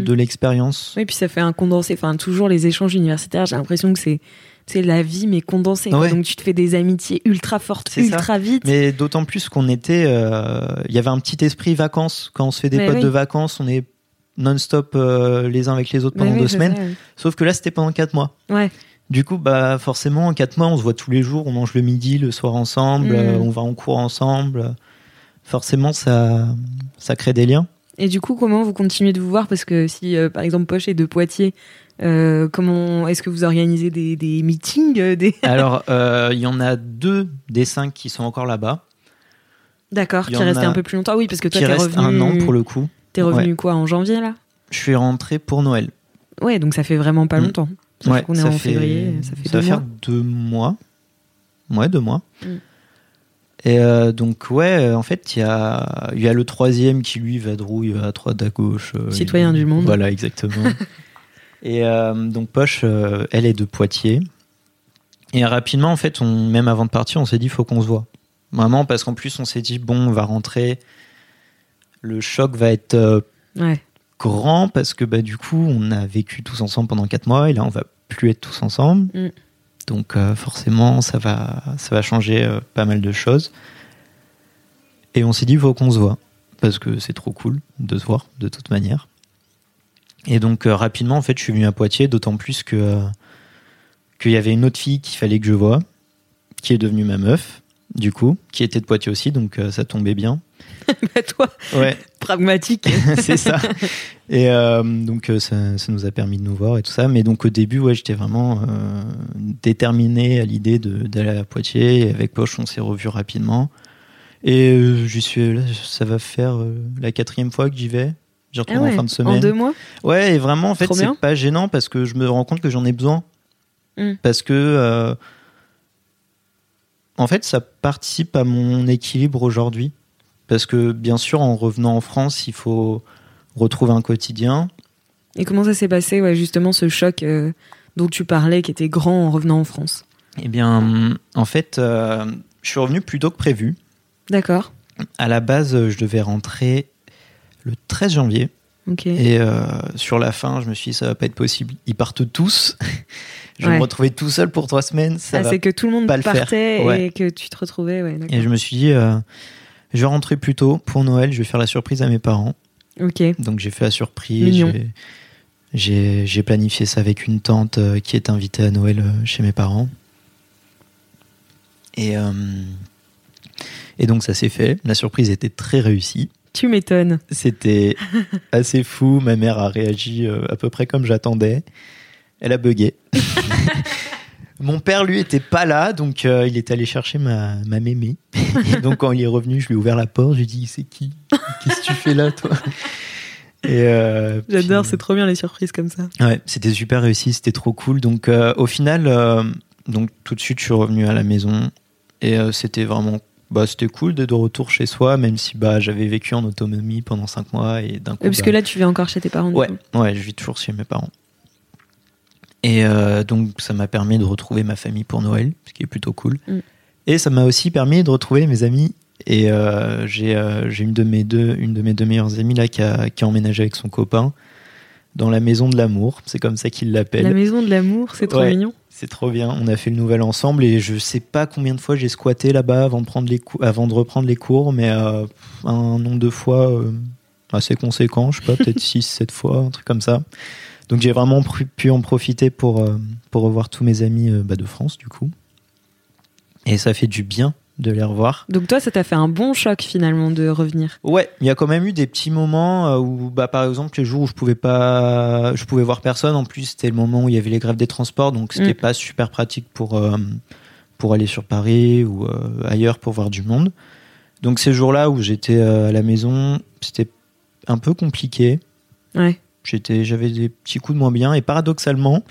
[SPEAKER 1] Mm.
[SPEAKER 2] de l'expérience.
[SPEAKER 1] Oui, puis ça fait un condensé. Enfin, toujours les échanges universitaires, j'ai l'impression que c'est c'est la vie, mais condensée.
[SPEAKER 2] Ouais.
[SPEAKER 1] Donc tu te fais des amitiés ultra fortes,
[SPEAKER 2] C'est ça.
[SPEAKER 1] ultra vite.
[SPEAKER 2] Mais d'autant plus qu'on était. euh, Il y avait un petit esprit vacances. Quand on se fait des
[SPEAKER 1] Mais
[SPEAKER 2] potes
[SPEAKER 1] oui.
[SPEAKER 2] de vacances, on est non-stop euh, les uns avec les autres
[SPEAKER 1] Mais
[SPEAKER 2] pendant
[SPEAKER 1] oui,
[SPEAKER 2] deux semaines. Sauf que là, c'était pendant quatre mois.
[SPEAKER 1] Ouais.
[SPEAKER 2] Du coup, bah forcément, en quatre mois, on se voit tous les jours, on mange le midi, le soir ensemble,
[SPEAKER 1] Mm.
[SPEAKER 2] euh, on va en cours ensemble. Forcément, ça, ça crée des liens.
[SPEAKER 1] Et du coup, comment vous continuez de vous voir? Parce que si, euh, par exemple, Poche est de Poitiers, euh, comment est-ce que vous organisez des, des meetings des... [laughs]
[SPEAKER 2] Alors, il y en a deux des cinq qui sont encore là-bas,
[SPEAKER 1] D'accord, qui
[SPEAKER 2] en
[SPEAKER 1] restent un peu plus longtemps. Oui, parce que toi, t'es
[SPEAKER 2] restent
[SPEAKER 1] revenu,
[SPEAKER 2] un an pour le coup.
[SPEAKER 1] t'es revenu quoi en janvier là?
[SPEAKER 2] Je suis rentré pour Noël.
[SPEAKER 1] Ouais, donc ça fait vraiment pas
[SPEAKER 2] Mm.
[SPEAKER 1] longtemps. Sauf
[SPEAKER 2] Ouais,
[SPEAKER 1] qu'on est
[SPEAKER 2] ça
[SPEAKER 1] en
[SPEAKER 2] fait-
[SPEAKER 1] février, ça fait
[SPEAKER 2] ça
[SPEAKER 1] deux
[SPEAKER 2] faire
[SPEAKER 1] mois.
[SPEAKER 2] deux mois. Ouais, deux mois.
[SPEAKER 1] Mm.
[SPEAKER 2] Et euh, donc, ouais, en fait, il y a, y a le troisième qui, lui, vadrouille à droite, à gauche. euh,
[SPEAKER 1] Citoyen
[SPEAKER 2] il-
[SPEAKER 1] du monde.
[SPEAKER 2] Voilà, exactement. [laughs] et euh, donc, Poche, elle est de Poitiers. Et rapidement, en fait, on, même avant de partir, on s'est dit, faut qu'on se voit. Vraiment, parce qu'en plus, on s'est dit, bon, on va rentrer. Le choc va être
[SPEAKER 1] Ouais.
[SPEAKER 2] grand parce que bah, du coup, on a vécu tous ensemble pendant quatre mois et là, on va plus être tous ensemble.
[SPEAKER 1] Mm.
[SPEAKER 2] Donc, euh, forcément, ça va, ça va changer euh, pas mal de choses. Et on s'est dit, il faut qu'on se voit parce que c'est trop cool de se voir de toute manière. Et donc, euh, rapidement, en fait, je suis venu à Poitiers, d'autant plus que qu'il y avait une autre fille qu'il fallait que je voie, qui est devenue ma meuf, du coup, qui était de Poitiers aussi, donc ça tombait bien. [laughs]
[SPEAKER 1] Bah, toi,
[SPEAKER 2] Ouais,
[SPEAKER 1] pragmatique. [laughs]
[SPEAKER 2] c'est ça. [laughs] Et euh, donc euh, ça, ça nous a permis de nous voir et tout ça. Mais donc au début, ouais, j'étais vraiment euh, déterminé à l'idée d'aller à Poitiers. Et avec Poche, on s'est revus rapidement. Et euh, j'y suis là, ça va faire la quatrième fois que j'y vais. J'y retourne
[SPEAKER 1] Ah ouais,
[SPEAKER 2] en fin de
[SPEAKER 1] en
[SPEAKER 2] semaine.
[SPEAKER 1] deux mois?
[SPEAKER 2] Ouais, et vraiment, en fait, c'est pas gênant parce que je me rends compte que j'en ai besoin.
[SPEAKER 1] Mm.
[SPEAKER 2] Parce que, en fait, ça participe à mon équilibre aujourd'hui. Parce que, bien sûr, en revenant en France, il faut retrouver un quotidien.
[SPEAKER 1] Et comment ça s'est passé, ouais, justement, ce choc euh, dont tu parlais, qui était grand en revenant en France?
[SPEAKER 2] Eh bien, en fait, euh, je suis revenu plus tôt que prévu.
[SPEAKER 1] D'accord.
[SPEAKER 2] À la base, je devais rentrer le 13 janvier.
[SPEAKER 1] Ok.
[SPEAKER 2] Et euh, sur la fin, je me suis dit, ça va pas être possible. Ils partent tous. [laughs] je vais me retrouver tout seul pour trois semaines. Ça
[SPEAKER 1] Ah, c'est que tout le monde
[SPEAKER 2] pas le faire.
[SPEAKER 1] partait
[SPEAKER 2] Ouais.
[SPEAKER 1] et que tu te retrouvais, ouais.
[SPEAKER 2] Et je me suis dit, euh, je vais rentrer plus tôt pour Noël, je vais faire la surprise à mes parents.
[SPEAKER 1] Ok.
[SPEAKER 2] Donc j'ai fait la surprise. J'ai- planifié ça avec une tante euh, qui est invitée à Noël euh, chez mes parents. Et, euh, et donc ça s'est fait. La surprise était très réussie.
[SPEAKER 1] Tu m'étonnes.
[SPEAKER 2] C'était [laughs] assez fou. Ma mère a réagi à peu près comme j'attendais. Elle a bugué. [laughs] Mon père, lui, était pas là, donc euh, il est allé chercher ma, ma mémé. Et [laughs] donc quand il est revenu, je lui ai ouvert la porte. Je lui ai dit, c'est qui? Qu'est-ce que tu fais là, toi? Euh,
[SPEAKER 1] J'adore,
[SPEAKER 2] puis-
[SPEAKER 1] c'est trop bien les surprises comme ça.
[SPEAKER 2] Ouais, c'était super réussi, c'était trop cool. Donc euh, au final, donc tout de suite, je suis revenu à la maison et c'était vraiment, bah c'était cool d'être de retour chez soi, même si bah j'avais vécu en autonomie pendant cinq mois et d'un coup.
[SPEAKER 1] parce
[SPEAKER 2] bah,
[SPEAKER 1] que là, tu vis encore chez tes parents.
[SPEAKER 2] Ouais, ouais, je vis toujours chez mes parents. Et euh, donc ça m'a permis de retrouver ma famille pour Noël, ce qui est plutôt cool.
[SPEAKER 1] Mm.
[SPEAKER 2] Et ça m'a aussi permis de retrouver mes amis. Et euh, j'ai euh, j'ai une de mes deux une de mes deux meilleures amies là qui a, qui a emménagé avec son copain dans la maison de l'amour. C'est comme ça qu'il l'appelle.
[SPEAKER 1] La maison de l'amour, c'est trop
[SPEAKER 2] Ouais.
[SPEAKER 1] mignon.
[SPEAKER 2] C'est trop bien. On a fait le nouvel ensemble et je sais pas combien de fois j'ai squatté là-bas avant de prendre les cou- avant de reprendre les cours, mais euh, un nombre de fois assez conséquent. Je sais pas, peut-être [laughs] 6 7 fois, un truc comme ça. Donc j'ai vraiment pu en profiter pour euh, pour revoir tous mes amis euh, bah, de France du coup. Et ça fait du bien de les revoir.
[SPEAKER 1] Donc toi, ça t'a fait un bon choc finalement de revenir?
[SPEAKER 2] Ouais, il y a quand même eu des petits moments euh, où, bah, par exemple, les jours où je pouvais pas, je pouvais voir personne. En plus, c'était le moment où il y avait les grèves des transports, donc c'était
[SPEAKER 1] Mm.
[SPEAKER 2] pas super pratique pour euh, pour aller sur Paris ou euh, ailleurs pour voir du monde. Donc ces jours-là où j'étais euh, à la maison, c'était un peu compliqué.
[SPEAKER 1] Ouais.
[SPEAKER 2] J'étais, j'avais des petits coups de moins bien et paradoxalement,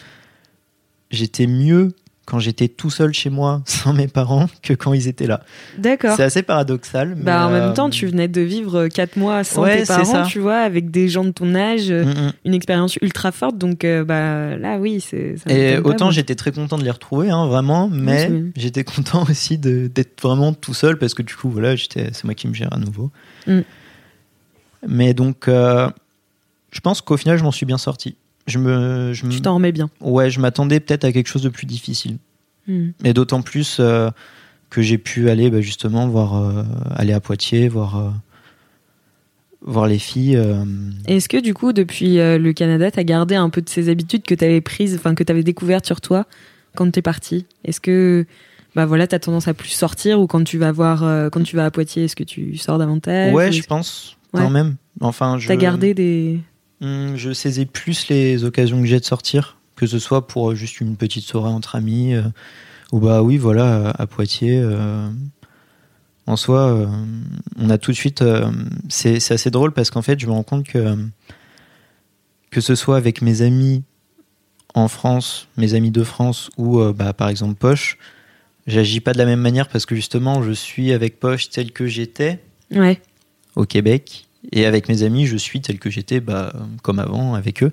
[SPEAKER 2] j'étais mieux quand j'étais tout seul chez moi [laughs] sans mes parents que quand ils étaient là.
[SPEAKER 1] D'accord.
[SPEAKER 2] C'est assez paradoxal.
[SPEAKER 1] Bah, en même temps,
[SPEAKER 2] euh,
[SPEAKER 1] tu venais de vivre 4 mois sans
[SPEAKER 2] Ouais,
[SPEAKER 1] tes parents, tu vois, avec des gens de ton âge, euh,
[SPEAKER 2] mm, mm.
[SPEAKER 1] une expérience ultra forte. Donc, euh, bah, là, oui, c'est. ça
[SPEAKER 2] Et autant j'étais très content de les retrouver, hein, vraiment, mais j'étais content [laughs] aussi de- d'être vraiment tout seul parce que du coup, voilà, j'étais, c'est moi qui me gère à nouveau.
[SPEAKER 1] Mm.
[SPEAKER 2] Mais donc, euh, je pense qu'au final, je m'en suis bien sorti. Je me, je
[SPEAKER 1] Tu t'en remets bien.
[SPEAKER 2] ouais, je m'attendais peut-être à quelque chose de plus difficile.
[SPEAKER 1] Hmm.
[SPEAKER 2] Et d'autant plus euh, que j'ai pu aller bah, justement voir, euh, aller à Poitiers, voir, euh, voir les filles.
[SPEAKER 1] Est-ce que du coup, depuis le Canada, t'as gardé un peu de ces habitudes que t'avais prises, enfin que t'avais découvertes sur toi quand t'es parti Est-ce que bah voilà, t'as tendance à plus sortir ou quand tu vas voir, quand tu vas à Poitiers, est-ce que tu sors davantage
[SPEAKER 2] Ouais,
[SPEAKER 1] ou
[SPEAKER 2] je pense
[SPEAKER 1] Ouais.
[SPEAKER 2] quand même. Enfin, je.
[SPEAKER 1] T'as gardé des.
[SPEAKER 2] Hum, Je saisis plus les occasions que j'ai de sortir, que ce soit pour euh, juste une petite soirée entre amis, euh, ou bah oui, voilà, à Poitiers. euh, en soi, euh, on a tout de suite. c'est assez drôle parce qu'en fait, je me rends compte que que ce soit avec mes amis en France, mes amis de France, ou bah, par exemple Poche, j'agis pas de la même manière parce que justement, je suis avec Poche tel que j'étais
[SPEAKER 1] Ouais.
[SPEAKER 2] au Québec. Et avec mes amis, je suis tel que j'étais, bah, comme avant, avec eux.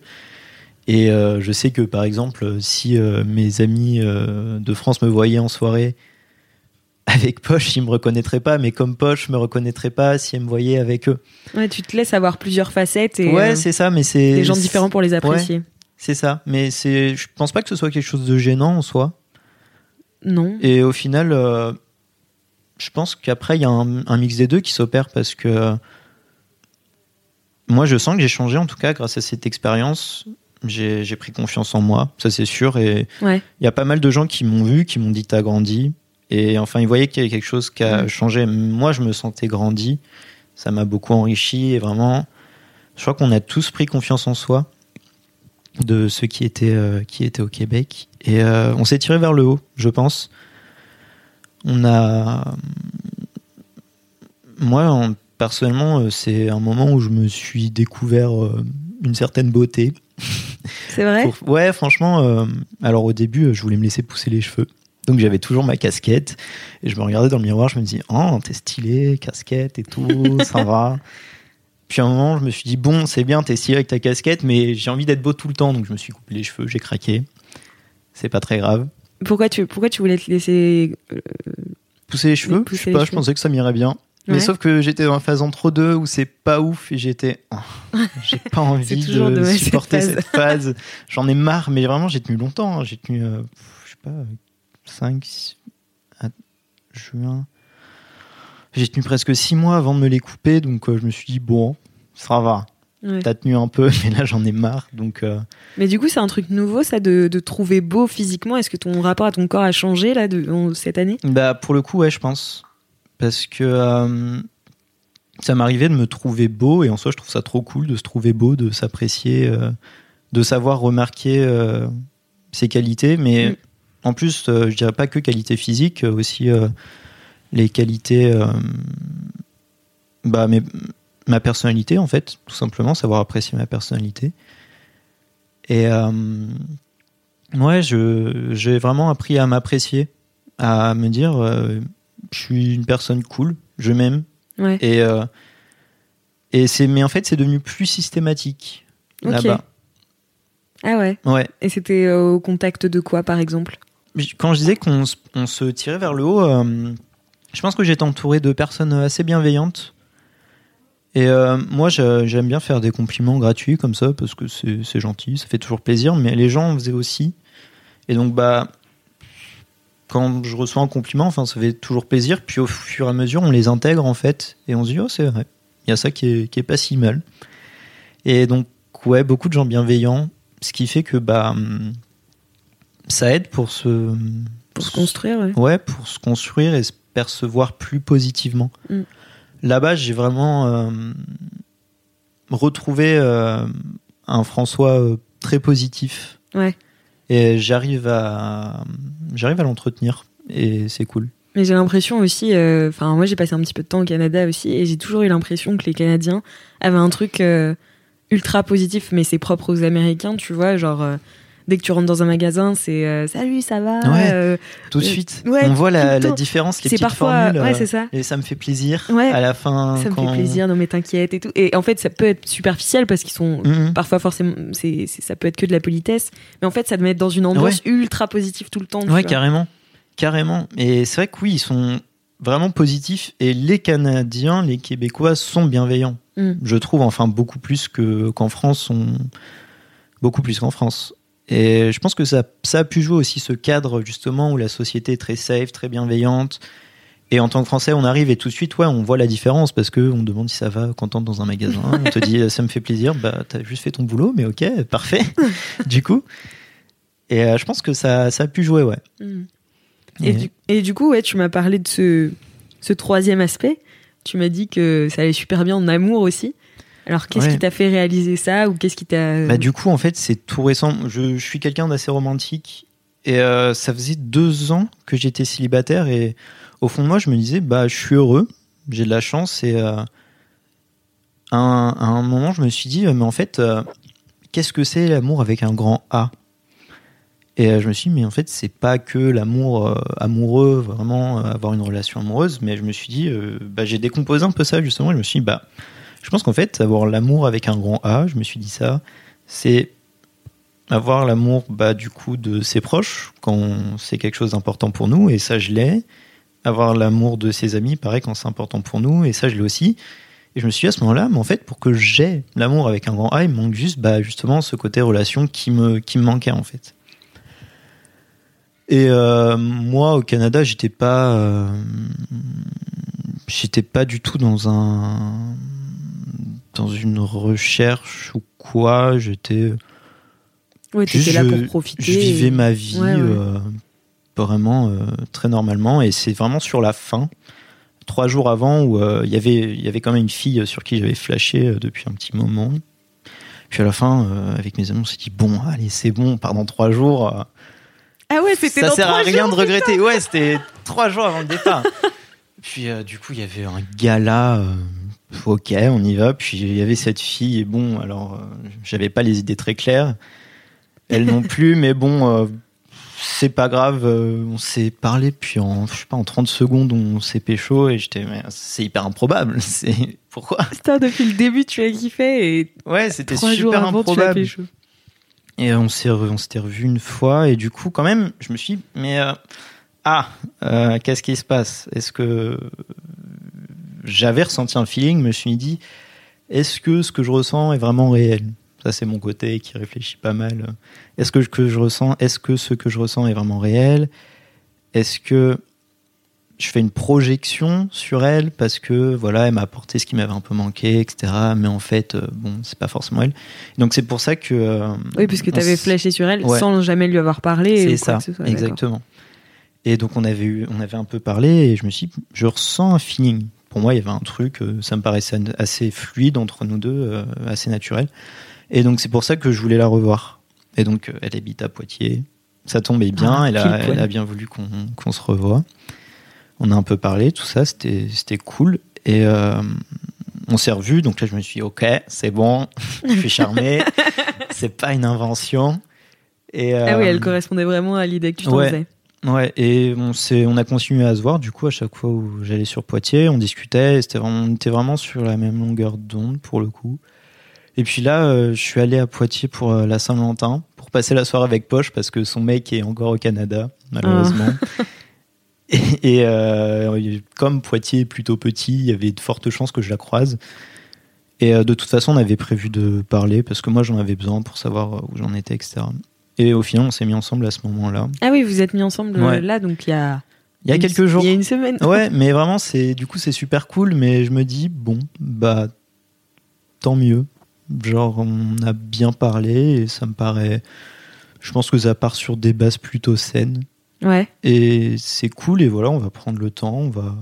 [SPEAKER 2] Et euh, je sais que, par exemple, si euh, mes amis euh, de France me voyaient en soirée [laughs] avec Poche, ils me reconnaîtraient pas. Mais comme Poche me reconnaîtrait pas si elle me voyait avec eux.
[SPEAKER 1] Ouais, tu te laisses avoir plusieurs facettes et
[SPEAKER 2] ouais, c'est ça, mais c'est.
[SPEAKER 1] des gens différents pour les apprécier.
[SPEAKER 2] C'est ça. Mais c'est, je pense pas que ce soit quelque chose de gênant en soi.
[SPEAKER 1] Non.
[SPEAKER 2] Et au final, je pense qu'après, il y a un, un mix des deux qui s'opère parce que moi, je sens que j'ai changé, en tout cas, grâce à cette expérience. J'ai pris confiance en moi, ça c'est sûr. Et
[SPEAKER 1] Ouais.
[SPEAKER 2] il y a pas mal de gens qui m'ont vu, qui m'ont dit T'as grandi. Et enfin, ils voyaient qu'il y avait quelque chose qui a
[SPEAKER 1] Mm.
[SPEAKER 2] changé. Moi, je me sentais grandi. Ça m'a beaucoup enrichi. Et vraiment, je crois qu'on a tous pris confiance en soi de ceux qui étaient, euh, qui étaient au Québec. Et euh, on s'est tiré vers le haut, je pense. On a. Moi, en- personnellement, euh, c'est un moment où je me suis découvert euh, une certaine beauté.
[SPEAKER 1] C'est vrai?
[SPEAKER 2] Pour- Ouais, franchement, euh, alors au début, je voulais me laisser pousser les cheveux. Donc j'avais toujours ma casquette et je me regardais dans le miroir, je me dis "Oh, t'es stylé, casquette et tout, ça va." Puis à un moment, je me suis dit "Bon, c'est bien, t'es stylé avec ta casquette, mais j'ai envie d'être beau tout le temps." Donc je me suis coupé les cheveux, j'ai craqué. C'est pas très grave.
[SPEAKER 1] pourquoi, tu, pourquoi tu voulais te laisser. euh,
[SPEAKER 2] Pousser les cheveux,
[SPEAKER 1] pousser
[SPEAKER 2] je sais pas, je pensais que ça m'irait bien. Mais
[SPEAKER 1] Ouais.
[SPEAKER 2] sauf que j'étais dans la phase entre deux où c'est pas ouf et j'étais oh, [laughs] j'ai pas envie de
[SPEAKER 1] cette
[SPEAKER 2] supporter
[SPEAKER 1] phase.
[SPEAKER 2] cette phase. J'en ai marre mais vraiment j'ai tenu longtemps, hein. j'ai tenu euh, je sais pas 5 juin. J'ai tenu presque 6 mois avant de me les couper donc euh, je me suis dit bon, ça va.
[SPEAKER 1] Ouais.
[SPEAKER 2] T'as tenu un peu, [laughs] mais là j'en ai marre. Donc, euh,
[SPEAKER 1] Mais du coup, c'est un truc nouveau, ça, de, de trouver beau physiquement. Est-ce que ton rapport à ton corps a changé, là, de, cette année?
[SPEAKER 2] Bah, pour le coup, ouais, je pense. Parce que euh, ça m'arrivait de me trouver beau, et en soi, je trouve ça trop cool de se trouver beau, de s'apprécier, euh, de savoir remarquer euh, ses qualités. Mais
[SPEAKER 1] Mm.
[SPEAKER 2] en plus, je dirais pas que qualité physique, aussi les qualités. bah, mes- ma personnalité, en fait, tout simplement, savoir apprécier ma personnalité. Et ouais, je- j'ai vraiment appris à m'apprécier, à me dire, je suis une personne cool, je m'aime.
[SPEAKER 1] Ouais.
[SPEAKER 2] Et, euh, et c'est, mais en fait, c'est devenu plus systématique là-bas.
[SPEAKER 1] Ah ouais.
[SPEAKER 2] Ouais.
[SPEAKER 1] Et c'était euh, au contact de quoi, par exemple?
[SPEAKER 2] Quand je disais qu'on se, on se tirait vers le haut, euh, je pense que j'étais entouré de personnes assez bienveillantes. Et euh, moi, j'aime bien faire des compliments gratuits comme ça parce que c'est c'est gentil, ça fait toujours plaisir. Mais les gens en faisaient aussi. Et donc, bah, quand je reçois un compliment, enfin, ça fait toujours plaisir. Puis au fur et à mesure, on les intègre en fait. Et on se dit, oh, c'est vrai. Il y a ça qui est, qui est pas si mal. Et donc, ouais, beaucoup de gens bienveillants. Ce qui fait que, bah, hum, ça aide pour se.
[SPEAKER 1] Pour se construire, ouais.
[SPEAKER 2] Ouais, pour se construire et se percevoir plus positivement.
[SPEAKER 1] Mm.
[SPEAKER 2] Là-bas, j'ai vraiment euh, retrouvé euh, un François euh, très positif.
[SPEAKER 1] Ouais.
[SPEAKER 2] Et j'arrive à, j'arrive à l'entretenir. Et c'est cool.
[SPEAKER 1] Mais j'ai l'impression aussi, euh, enfin moi j'ai passé un petit peu de temps au Canada aussi, et j'ai toujours eu l'impression que les Canadiens avaient un truc euh, ultra positif, mais c'est propre aux Américains, tu vois, genre euh, dès que tu rentres dans un magasin, c'est euh, salut, ça va.
[SPEAKER 2] Ouais.
[SPEAKER 1] euh,
[SPEAKER 2] Tout de
[SPEAKER 1] Euh,
[SPEAKER 2] suite,
[SPEAKER 1] ouais,
[SPEAKER 2] on voit la, différence, les petites
[SPEAKER 1] parfois,
[SPEAKER 2] formules.
[SPEAKER 1] ouais, c'est ça.
[SPEAKER 2] et ça me fait plaisir à la fin.
[SPEAKER 1] Ça me fait plaisir, non mais t'inquiète et tout. Et en fait, ça peut être superficiel parce qu'ils sont
[SPEAKER 2] Mhm.
[SPEAKER 1] parfois forcément, c'est, ça peut être que de la politesse, mais en fait, ça te met dans une ambiance ultra positive tout le temps.
[SPEAKER 2] Ouais, carrément. Carrément. Et c'est vrai que oui, ils sont vraiment positifs. Et les Canadiens, les Québécois sont bienveillants.
[SPEAKER 1] Mm.
[SPEAKER 2] Je trouve, enfin, beaucoup plus que, qu'en France. On... Beaucoup plus qu'en France. Et je pense que ça, ça a pu jouer aussi ce cadre, justement, où la société est très safe, très bienveillante. Et en tant que Français, on arrive et tout de suite, ouais, on voit la différence parce que on demande si ça va quand t'entres dans un magasin. On te dit, ça me fait plaisir. Bah, t'as juste fait ton boulot, mais ok, parfait. [laughs] du coup. Et euh, je pense que ça, ça a pu jouer, ouais.
[SPEAKER 1] Mm. Et, du, et du coup, ouais, tu m'as parlé de ce, ce troisième aspect. Tu m'as dit que ça allait super bien en amour aussi. Alors, qu'est-ce
[SPEAKER 2] Ouais.
[SPEAKER 1] qui t'a fait réaliser ça ou qu'est-ce qui t'a.
[SPEAKER 2] Bah, du coup, en fait, c'est tout récent. Je, je suis quelqu'un d'assez romantique. Et euh, ça faisait deux ans que j'étais célibataire. Et au fond de moi, je me disais, bah, je suis heureux. J'ai de la chance. Et euh, à, un, à un moment, je me suis dit, mais en fait, euh, qu'est-ce que c'est l'amour avec un grand A? Et je me suis dit, mais en fait, c'est pas que l'amour euh, amoureux, vraiment euh, avoir une relation amoureuse. Mais je me suis dit, euh, bah, j'ai décomposé un peu ça, justement. Je me suis dit, bah, je pense qu'en fait, avoir l'amour avec un grand A, je me suis dit ça, c'est avoir l'amour bah, du coup de ses proches quand c'est quelque chose d'important pour nous, et ça je l'ai. Avoir l'amour de ses amis, pareil, quand c'est important pour nous, et ça je l'ai aussi. Et je me suis dit à ce moment-là, mais en fait, pour que j'ai l'amour avec un grand A, il me manque juste bah, justement ce côté relation qui me, qui me manquait en fait. Et euh, moi, au Canada, j'étais pas, euh, j'étais pas du tout dans un, dans une recherche ou quoi. J'étais,
[SPEAKER 1] Ouais,
[SPEAKER 2] juste,
[SPEAKER 1] là
[SPEAKER 2] je-
[SPEAKER 1] pour profiter.
[SPEAKER 2] je vivais ma vie
[SPEAKER 1] Ouais, ouais.
[SPEAKER 2] euh, vraiment euh, très normalement, et c'est vraiment sur la fin, trois jours avant, où euh, il y avait, il y avait quand même une fille sur qui j'avais flashé euh, depuis un petit moment. Puis à la fin, euh, avec mes amis, on s'est dit bon, allez, c'est bon, on part dans trois jours. euh,
[SPEAKER 1] Ah ouais, c'était
[SPEAKER 2] ça
[SPEAKER 1] dans
[SPEAKER 2] sert à rien
[SPEAKER 1] jours,
[SPEAKER 2] de regretter. Ouais, c'était trois jours avant le départ. [laughs] Puis euh, du coup, il y avait un gala. euh, ok, on y va. Puis il y avait cette fille. Et bon, alors, euh, j'avais pas les idées très claires. Elle non [laughs] plus, mais bon, euh, c'est pas grave. euh, on s'est parlé, puis en, je sais pas, en 30 secondes, on s'est pécho. Et j'étais, c'est hyper improbable. [laughs] C'est pourquoi [laughs]
[SPEAKER 1] Putain, depuis le début, tu as kiffé et
[SPEAKER 2] Ouais, c'était super
[SPEAKER 1] avant,
[SPEAKER 2] improbable. Et on s'est re- on s'était revu une fois et du coup quand même je me suis dit, mais ah euh, qu'est-ce qui se passe? Est-ce que j'avais ressenti un feeling Je me suis dit est-ce que ce que je ressens est vraiment réel? Ça c'est mon côté qui réfléchit pas mal. Est-ce que ce que je ressens est-ce que ce que je ressens est vraiment réel? Est-ce que je fais une projection sur elle parce que voilà, elle m'a apporté ce qui m'avait un peu manqué, etc. Mais en fait, euh, bon, c'est pas forcément elle. Donc c'est pour ça que. euh,
[SPEAKER 1] Oui, parce que
[SPEAKER 2] on
[SPEAKER 1] tu avais flashé sur elle
[SPEAKER 2] Ouais.
[SPEAKER 1] sans jamais lui avoir parlé.
[SPEAKER 2] C'est ça,
[SPEAKER 1] ce soit,
[SPEAKER 2] exactement. Et donc on avait eu, on avait un peu parlé et je me suis, dit, je ressens un feeling. Pour moi, il y avait un truc, euh, ça me paraissait assez fluide entre nous deux, euh, assez naturel. Et donc c'est pour ça que je voulais la revoir. Et donc euh, elle habite à Poitiers. Ça tombait bien,
[SPEAKER 1] Ah,
[SPEAKER 2] elle, a, elle bien voulu qu'on qu'on se revoie. On a un peu parlé, tout ça, c'était cool. Et euh, on s'est revus, donc là je me suis dit, ok, c'est bon, [laughs] je suis charmé, [laughs] c'est pas une invention. Et,
[SPEAKER 1] Ah oui, elle correspondait vraiment à l'idée que tu t'en
[SPEAKER 2] ouais.
[SPEAKER 1] faisais.
[SPEAKER 2] Ouais, et on, a continué à se voir, du coup, à chaque fois où j'allais sur Poitiers, on discutait, vraiment, on était vraiment sur la même longueur d'onde, pour le coup. Et puis là, euh, je suis allé à Poitiers pour euh, la Saint-Valentin, pour passer la soirée avec Poche, parce que son mec est encore au Canada, malheureusement. [laughs] et et, euh, comme Poitiers est plutôt petit, il y avait de fortes chances que je la croise. Et de toute façon, on avait prévu de parler, parce que moi, j'en avais besoin pour savoir où j'en étais, etc. Et au final, on s'est mis ensemble à ce moment-là.
[SPEAKER 1] Ah oui, vous êtes mis ensemble euh,
[SPEAKER 2] Ouais.
[SPEAKER 1] là, donc il y a.
[SPEAKER 2] Il y a
[SPEAKER 1] une-
[SPEAKER 2] quelques jours.
[SPEAKER 1] Il y a une semaine. [laughs]
[SPEAKER 2] Ouais, mais vraiment, c'est du coup, c'est super cool. Mais je me dis, bon, bah, tant mieux. Genre, on a bien parlé et ça me paraît. Je pense que ça part sur des bases plutôt saines.
[SPEAKER 1] Ouais.
[SPEAKER 2] Et c'est cool. Et voilà, on va prendre le temps. On va.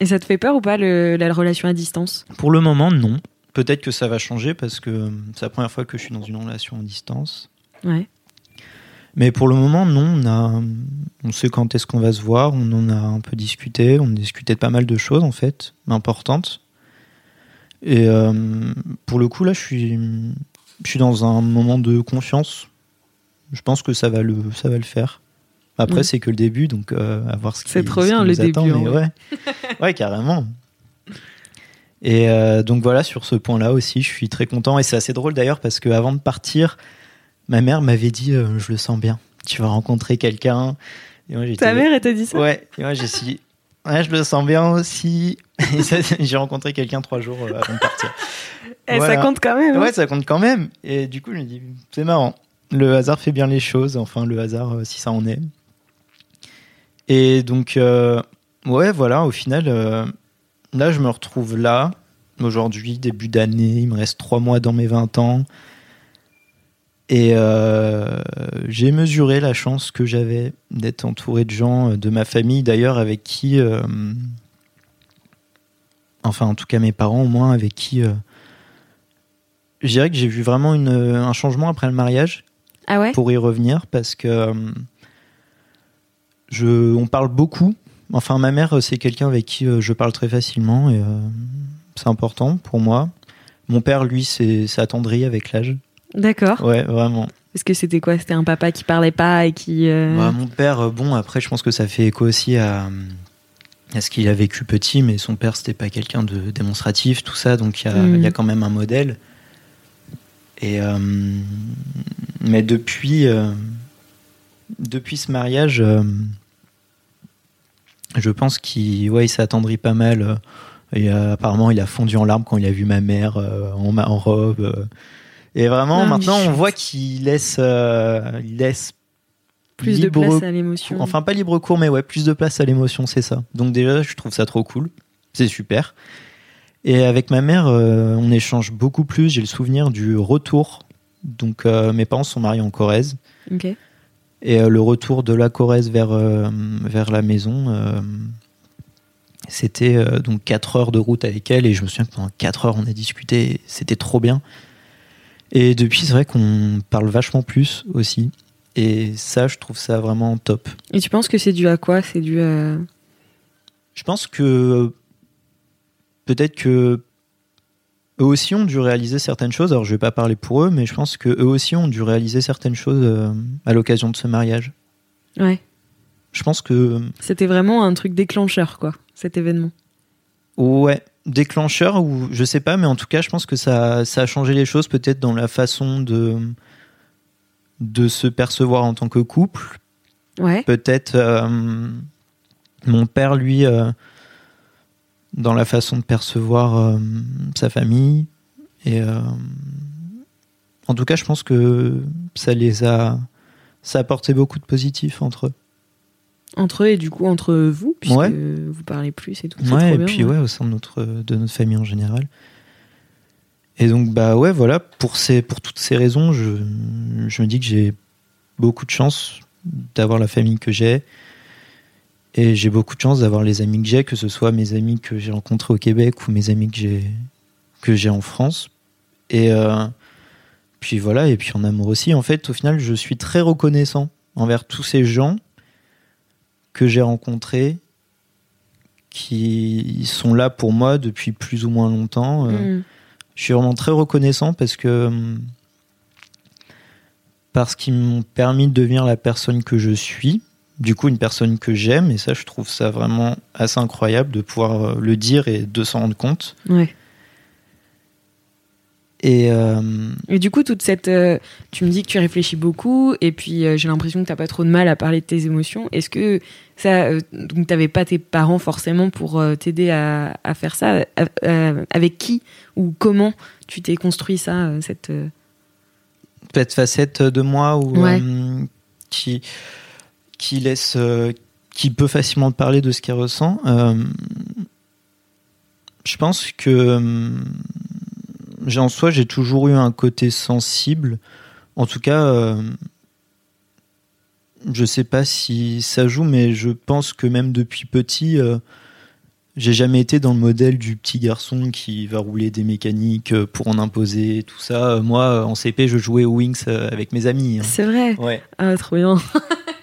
[SPEAKER 1] Et ça te fait peur ou pas le- la relation à distance?
[SPEAKER 2] Pour le moment, non. Peut-être que ça va changer parce que c'est la première fois que je suis dans une relation à distance.
[SPEAKER 1] Ouais.
[SPEAKER 2] Mais pour le moment, non. On, a, on sait quand est-ce qu'on va se voir. On en a un peu discuté. On discutait de pas mal de choses, en fait, importantes. Et euh, pour le coup, là, je suis, je suis dans un moment de confiance. Je pense que ça va le, ça va le faire. Après,
[SPEAKER 1] Mm.
[SPEAKER 2] c'est que le début, donc euh, à voir ce qui
[SPEAKER 1] C'est trop bien, le
[SPEAKER 2] attend,
[SPEAKER 1] début,
[SPEAKER 2] mais
[SPEAKER 1] en
[SPEAKER 2] ouais. [laughs] ouais, carrément. Et euh, donc voilà, sur ce point-là aussi, je suis très content. Et c'est assez drôle d'ailleurs parce qu'avant de partir, ma mère m'avait dit euh, Je le sens bien, tu vas rencontrer quelqu'un. Et moi,
[SPEAKER 1] Ta mère, elle t'a dit ça?
[SPEAKER 2] Ouais, et moi j'ai dit Ouais, je le sens bien aussi. [laughs] Et j'ai rencontré quelqu'un trois jours euh, avant de partir. [laughs]
[SPEAKER 1] Eh,
[SPEAKER 2] Voilà.
[SPEAKER 1] Ça compte quand même. hein.
[SPEAKER 2] Ouais, ça compte quand même. Et du coup, je me dis C'est marrant. Le hasard fait bien les choses. Enfin, le hasard, euh, si ça en est. Et donc, euh, ouais, voilà, au final, euh, là, je me retrouve là. Aujourd'hui, début d'année, il me reste trois mois dans mes 20 ans. Et euh, j'ai mesuré la chance que j'avais d'être entouré de gens euh, de ma famille, d'ailleurs, avec qui. euh, enfin, en tout cas, mes parents, au moins, avec qui. euh, je dirais que j'ai vu vraiment une, un changement après le mariage
[SPEAKER 1] Ah ouais?
[SPEAKER 2] Pour y revenir parce que je, on parle beaucoup. Enfin, ma mère, c'est quelqu'un avec qui je parle très facilement et c'est important pour moi. Mon père, lui, c'est c'est attendri avec l'âge.
[SPEAKER 1] D'accord.
[SPEAKER 2] Ouais, vraiment.
[SPEAKER 1] Parce que c'était quoi? C'était un papa qui parlait pas et qui. euh,
[SPEAKER 2] Bah, mon père, euh, bon, après, je pense que ça fait écho aussi à, à ce qu'il a vécu petit, mais son père, c'était pas quelqu'un de démonstratif, tout ça, donc il y, a-
[SPEAKER 1] Mm.
[SPEAKER 2] il y a quand même un modèle. Et, euh, mais depuis, euh, depuis ce mariage, je pense qu'il ouais, attendri pas mal. Et, apparemment, il a fondu en larmes quand il a vu ma mère en robe. Et vraiment, maintenant, on voit qu'il laisse, euh, il laisse
[SPEAKER 1] plus de place à l'émotion.
[SPEAKER 2] Enfin, pas libre cours, mais ouais, plus de place à l'émotion, c'est ça. Donc déjà, je trouve ça trop cool. C'est super. Et avec ma mère, euh, on échange beaucoup plus. J'ai le souvenir du retour. Donc euh, mes parents sont mariés en Corrèze.
[SPEAKER 1] Ok.
[SPEAKER 2] Et euh, le retour de la Corrèze vers, vers la maison, c'était donc 4 heures de route avec elle. Et je me souviens que pendant 4 heures, on a discuté. C'était trop bien. Et depuis, c'est vrai qu'on parle vachement plus aussi. Et ça, je trouve ça vraiment top.
[SPEAKER 1] Et tu penses que c'est dû à quoi? C'est dû à.
[SPEAKER 2] Je pense que peut-être que eux aussi ont dû réaliser certaines choses. Alors je vais pas parler pour eux, mais je pense que eux aussi ont dû réaliser certaines choses euh, à l'occasion de ce mariage.
[SPEAKER 1] Ouais.
[SPEAKER 2] Je pense que
[SPEAKER 1] C'était vraiment un truc déclencheur, quoi, cet événement.
[SPEAKER 2] ouais, déclencheur ou je sais pas, mais en tout cas, je pense que ça, ça a changé les choses peut-être dans la façon de de se percevoir en tant que couple,
[SPEAKER 1] Ouais.
[SPEAKER 2] peut-être euh, mon père lui euh, dans la façon de percevoir euh, sa famille. Et en tout cas je pense que ça les a ça a apporté beaucoup de positifs entre eux
[SPEAKER 1] Entre eux et du coup entre vous, puisque
[SPEAKER 2] Ouais.
[SPEAKER 1] vous parlez plus et tout.
[SPEAKER 2] Ouais,
[SPEAKER 1] trop
[SPEAKER 2] et
[SPEAKER 1] bien,
[SPEAKER 2] puis ouais, au sein de notre, de notre famille en général. Et donc, bah ouais, voilà, pour, ces, pour toutes ces raisons, je, je me dis que j'ai beaucoup de chance d'avoir la famille que j'ai. Et j'ai beaucoup de chance d'avoir les amis que j'ai, que ce soit mes amis que j'ai rencontrés au Québec ou mes amis que j'ai, que j'ai en France. Et euh, puis voilà, et puis en amour aussi. En fait, au final, je suis très reconnaissant envers tous ces gens que j'ai rencontrés qui sont là pour moi depuis plus ou moins longtemps. Euh,
[SPEAKER 1] Mm.
[SPEAKER 2] Je suis vraiment très reconnaissant parce que hum, parce qu'ils m'ont permis de devenir la personne que je suis. Du coup, une personne que j'aime, et ça, je trouve ça vraiment assez incroyable de pouvoir euh, le dire et de s'en rendre compte.
[SPEAKER 1] Ouais.
[SPEAKER 2] Et euh,
[SPEAKER 1] Et du coup, toute cette. euh, tu me dis que tu réfléchis beaucoup, et puis euh, j'ai l'impression que t'as pas trop de mal à parler de tes émotions. Est-ce que ça. donc, t'avais pas tes parents forcément pour t'aider à, à faire ça à- Avec qui ou comment tu t'es construit ça, cette.
[SPEAKER 2] cette facette de moi
[SPEAKER 1] Ouais.
[SPEAKER 2] euh, qui, qui laisse, qui peut facilement te parler de ce qu'elle ressent. Je pense que en soi, j'ai toujours eu un côté sensible. En tout cas, euh, je sais pas si ça joue, mais je pense que même depuis petit, euh, j'ai jamais été dans le modèle du petit garçon qui va rouler des mécaniques euh, pour en imposer, tout ça. Euh, Moi, en CP, je jouais aux Wings euh, avec mes amis. hein.
[SPEAKER 1] C'est vrai
[SPEAKER 2] Ouais.
[SPEAKER 1] Ah, trop bien.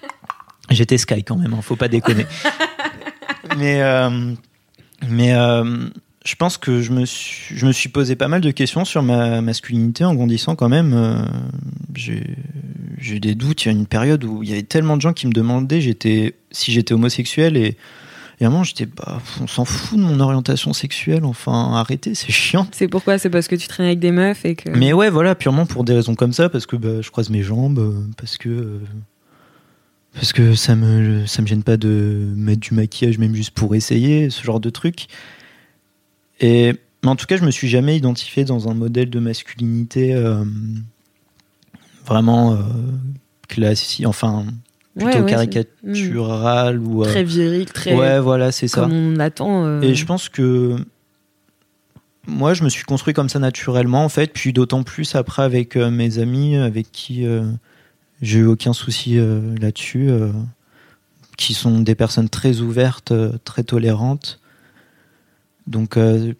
[SPEAKER 1] [laughs]
[SPEAKER 2] J'étais Sky quand même, hein, faut pas déconner. [laughs] mais euh, mais je pense que je me, suis, je me suis posé pas mal de questions sur ma masculinité en grandissant quand même. Euh, j'ai eu des doutes. Il y a une période où il y avait tellement de gens qui me demandaient j'étais, si j'étais homosexuel et, et à un moment j'étais bah, on s'en fout de mon orientation sexuelle. Enfin, arrêtez, c'est chiant.
[SPEAKER 1] C'est pourquoi? C'est parce que tu traînes avec des meufs et que.
[SPEAKER 2] Mais ouais, voilà, purement pour des raisons comme ça, parce que bah, je croise mes jambes, euh, parce que euh, parce que ça me ça me gêne pas de mettre du maquillage, même juste pour essayer, ce genre de truc. Et mais en tout cas, je me suis jamais identifié dans un modèle de masculinité euh, vraiment euh, classique, enfin plutôt
[SPEAKER 1] ouais,
[SPEAKER 2] caricatural ou euh,
[SPEAKER 1] Très viril, très.
[SPEAKER 2] ouais, voilà, c'est ça.
[SPEAKER 1] Comme on l'attend.
[SPEAKER 2] Et je pense que moi, je me suis construit comme ça naturellement, en fait. Puis d'autant plus après avec mes amis, avec qui j'ai eu aucun souci là-dessus, qui sont des personnes très ouvertes, très tolérantes. Donc, euh,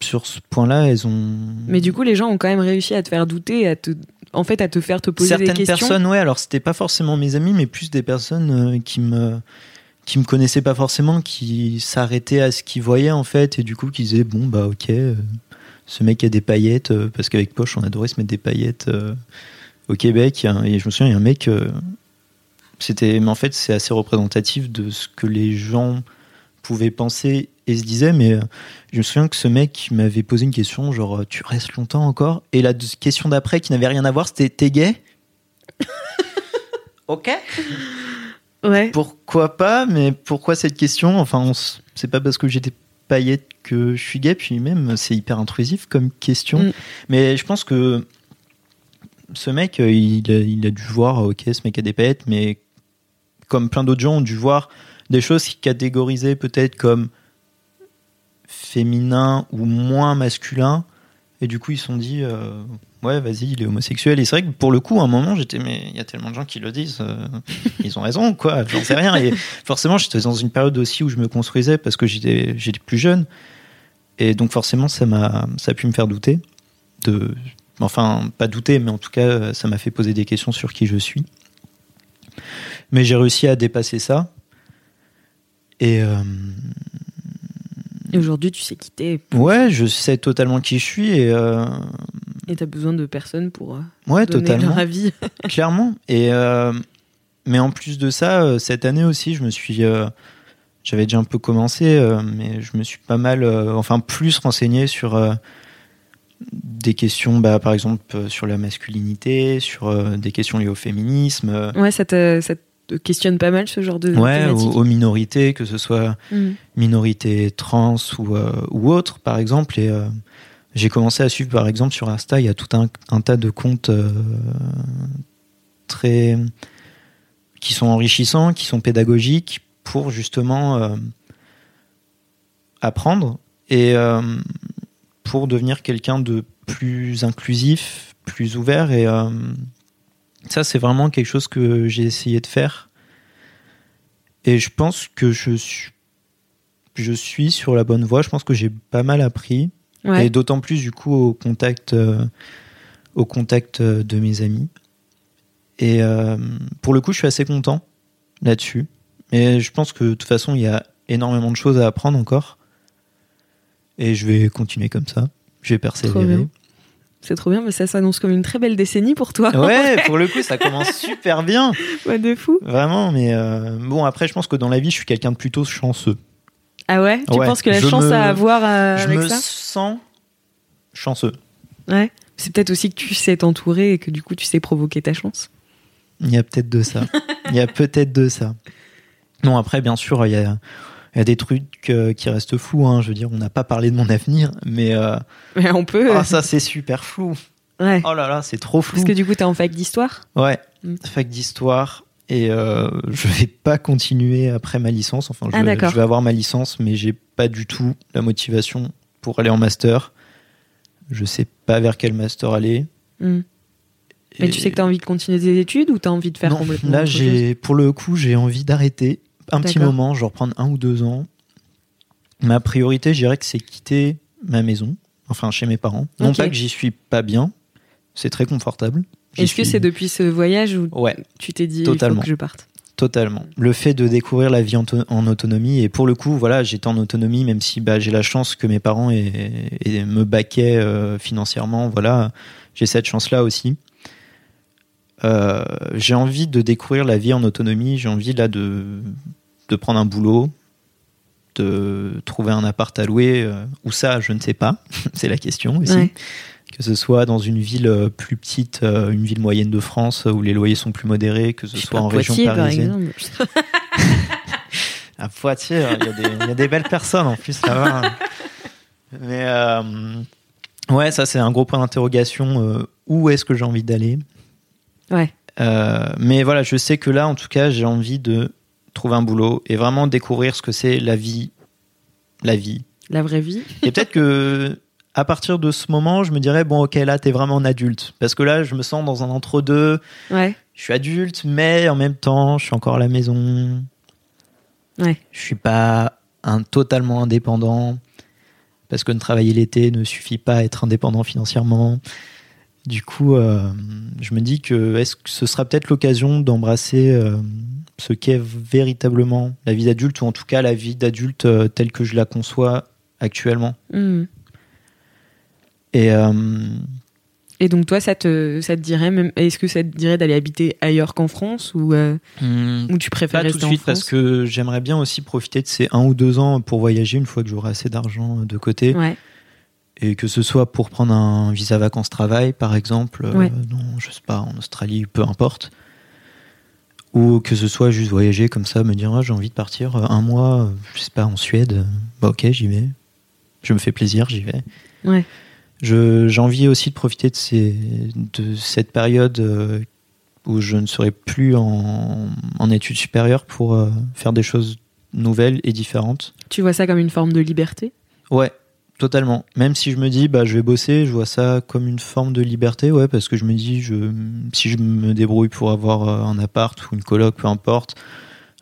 [SPEAKER 2] sur ce point-là, elles ont.
[SPEAKER 1] Mais du coup, les gens ont quand même réussi à te faire douter, à te, en fait, à te faire te poser
[SPEAKER 2] certaines
[SPEAKER 1] des questions.
[SPEAKER 2] personnes, ouais. Alors, c'était pas forcément mes amis, mais plus des personnes euh, qui me qui me connaissaient pas forcément, qui s'arrêtaient à ce qu'ils voyaient en fait, et du coup qui disaient bon bah ok, euh, ce mec a des paillettes, euh, parce qu'avec Poche on adorait se mettre des paillettes au Québec, et je me souviens il y a un mec, c'était, mais en fait c'est assez représentatif de ce que les gens pouvaient penser et se disaient, mais euh, je me souviens que ce mec m'avait posé une question genre tu restes longtemps encore, et la question d'après qui n'avait rien à voir c'était t'es gay? [laughs] Ok.
[SPEAKER 1] Ouais.
[SPEAKER 2] Pourquoi pas, mais pourquoi cette question? Enfin, c'est pas parce que j'ai des paillettes que je suis gay, puis même c'est hyper intrusif comme question.
[SPEAKER 1] Mm.
[SPEAKER 2] Mais je pense que ce mec, euh, il a, il a dû voir, ok, ce mec a des paillettes, mais comme plein d'autres gens ont dû voir des choses qui catégorisaient peut-être comme féminin ou moins masculin. Et du coup, ils se sont dit, euh, ouais, vas-y, il est homosexuel. Et c'est vrai que pour le coup, à un moment, j'étais, mais il y a tellement de gens qui le disent, euh, ils ont raison, quoi, j'en sais rien. Et forcément, j'étais dans une période aussi où je me construisais parce que j'étais, j'étais plus jeune. Et donc, forcément, ça m'a, ça a pu me faire douter. De, enfin, pas douter, mais en tout cas, ça m'a fait poser des questions sur qui je suis. Mais j'ai réussi à dépasser ça. Et, euh,
[SPEAKER 1] Et aujourd'hui, tu sais quitter
[SPEAKER 2] Ouais, je sais totalement qui je suis et euh,
[SPEAKER 1] et t'as besoin de personne pour euh,
[SPEAKER 2] ouais,
[SPEAKER 1] donner
[SPEAKER 2] totalement,
[SPEAKER 1] leur avis. [laughs]
[SPEAKER 2] clairement. Et euh, mais en plus de ça, cette année aussi, je me suis, j'avais déjà un peu commencé, mais je me suis pas mal, enfin plus renseigné sur des questions, bah, par exemple sur la masculinité, sur des questions liées au féminisme,
[SPEAKER 1] Ouais, ça te, ça te questionne pas mal ce genre de
[SPEAKER 2] ouais, aux, aux minorités, que ce soit
[SPEAKER 1] Mm.
[SPEAKER 2] minorités trans ou, euh, ou autres, par exemple. Et euh, j'ai commencé à suivre, par exemple, sur Insta, il y a tout un, un tas de comptes euh, très qui sont enrichissants, qui sont pédagogiques pour justement apprendre et pour devenir quelqu'un de plus inclusif, plus ouvert. Et ça, c'est vraiment quelque chose que j'ai essayé de faire. Et je pense que je suis, je suis sur la bonne voie. Je pense que j'ai pas mal appris.
[SPEAKER 1] Ouais.
[SPEAKER 2] Et d'autant plus, du coup, au contact, euh, au contact euh, de mes amis. Et euh, pour le coup, je suis assez content là-dessus. Et je pense que de toute façon, il y a énormément de choses à apprendre encore. Et je vais continuer comme ça. Je vais persévérer.
[SPEAKER 1] C'est trop bien, mais ça s'annonce comme une très belle décennie pour toi. [laughs]
[SPEAKER 2] Ouais, pour le coup, ça commence super bien.
[SPEAKER 1] Ouais, de fou.
[SPEAKER 2] Vraiment, mais euh, bon, après, je pense que dans la vie, je suis quelqu'un de plutôt chanceux.
[SPEAKER 1] Ah ouais? Tu
[SPEAKER 2] Ouais,
[SPEAKER 1] penses que la chance
[SPEAKER 2] me-
[SPEAKER 1] à avoir euh,
[SPEAKER 2] je
[SPEAKER 1] avec
[SPEAKER 2] me
[SPEAKER 1] ça?
[SPEAKER 2] sens chanceux.
[SPEAKER 1] Ouais. C'est peut-être aussi que tu sais t'entourer et que du coup tu sais provoquer ta chance.
[SPEAKER 2] Il y a peut-être de ça. Il y a peut-être de ça. Non, après, bien sûr, il y a, il y a des trucs euh, qui restent flous. Hein. Je veux dire, on n'a pas parlé de mon avenir, mais euh,
[SPEAKER 1] Mais on peut.
[SPEAKER 2] ah, ça, c'est super flou.
[SPEAKER 1] ouais.
[SPEAKER 2] Oh là là, c'est trop flou.
[SPEAKER 1] Parce que du coup t'es en fac d'histoire?
[SPEAKER 2] Ouais,
[SPEAKER 1] Mm.
[SPEAKER 2] fac d'histoire. Et euh, je vais pas continuer après ma licence. Enfin, je,
[SPEAKER 1] Ah,
[SPEAKER 2] vais, je vais avoir ma licence, mais j'ai pas du tout la motivation pour aller en master. Je sais pas vers quel master aller.
[SPEAKER 1] Hmm. Mais
[SPEAKER 2] Et-
[SPEAKER 1] tu sais que t'as envie de continuer tes études ou t'as envie de faire
[SPEAKER 2] non,
[SPEAKER 1] complètement
[SPEAKER 2] là, j'ai, pour le coup, j'ai envie d'arrêter un petit moment, genre prendre un ou deux ans. Ma priorité, je dirais que c'est quitter ma maison, enfin chez mes parents. Non pas que j'y suis pas bien, c'est très confortable.
[SPEAKER 1] Est-ce que c'est depuis ce voyage où
[SPEAKER 2] Ouais,
[SPEAKER 1] tu t'es dit il faut que je parte?
[SPEAKER 2] Totalement. Le fait de découvrir la vie en, to- en autonomie, et pour le coup, voilà, j'étais en autonomie, même si bah, j'ai la chance que mes parents aient- me baquaient euh, financièrement, voilà, j'ai cette chance-là aussi. Euh, j'ai envie de découvrir la vie en autonomie, j'ai envie là de, de prendre un boulot, de trouver un appart à louer, euh, où ça, je ne sais pas, [laughs] c'est la question aussi.
[SPEAKER 1] Ouais.
[SPEAKER 2] Que ce soit dans une ville euh, plus petite, euh, une ville moyenne de France, où les loyers sont plus modérés, que ce
[SPEAKER 1] Je
[SPEAKER 2] soit en région
[SPEAKER 1] Poitiers,
[SPEAKER 2] parisienne. [laughs] À Poitiers, il y, a des- il y a des belles personnes en plus là-bas. Mais euh, ouais, ça c'est un gros point d'interrogation. où est-ce que j'ai envie d'aller?
[SPEAKER 1] Ouais.
[SPEAKER 2] Mais voilà, je sais que là, en tout cas, j'ai envie de trouver un boulot et vraiment découvrir ce que c'est la vie, la vie.
[SPEAKER 1] La vraie vie.
[SPEAKER 2] Et peut-être que à partir de ce moment, je me dirais bon, ok, là, t'es vraiment un adulte, parce que là, je me sens dans un entre-deux.
[SPEAKER 1] Ouais.
[SPEAKER 2] Je suis adulte, mais en même temps, je suis encore à la maison.
[SPEAKER 1] Ouais.
[SPEAKER 2] Je suis pas un totalement indépendant parce que ne travailler l'été ne suffit pas à être indépendant financièrement. Du coup, euh, je me dis que est-ce que ce sera peut-être l'occasion d'embrasser euh, ce qu'est véritablement la vie d'adulte ou en tout cas la vie d'adulte euh, telle que je la conçois actuellement.
[SPEAKER 1] Hmm.
[SPEAKER 2] Et
[SPEAKER 1] Et donc toi, ça te, ça te dirait même, est-ce que ça te dirait d'aller habiter ailleurs qu'en France ou,
[SPEAKER 2] hmm,
[SPEAKER 1] ou tu préfères
[SPEAKER 2] Pas tout de suite parce que j'aimerais bien aussi profiter de ces un ou deux ans pour voyager une fois que j'aurai assez d'argent de côté
[SPEAKER 1] Ouais.
[SPEAKER 2] Et que ce soit pour prendre un visa vacances travail par exemple, euh,
[SPEAKER 1] Ouais.
[SPEAKER 2] non, je sais pas en Australie, peu importe, ou que ce soit juste voyager comme ça, me dire ah, j'ai envie de partir euh, un mois, euh, je sais pas en Suède, euh, bah ok j'y vais, je me fais plaisir, j'y vais.
[SPEAKER 1] Ouais.
[SPEAKER 2] J'ai envie aussi de profiter de, ces, de cette période euh, où je ne serai plus en, en études supérieures pour euh, faire des choses nouvelles et différentes.
[SPEAKER 1] Tu vois ça comme une forme de liberté?
[SPEAKER 2] Ouais, totalement. Même si je me dis, bah, je vais bosser, je vois ça comme une forme de liberté, ouais, parce que je me dis, je, si je me débrouille pour avoir euh, un appart ou une coloc, peu importe,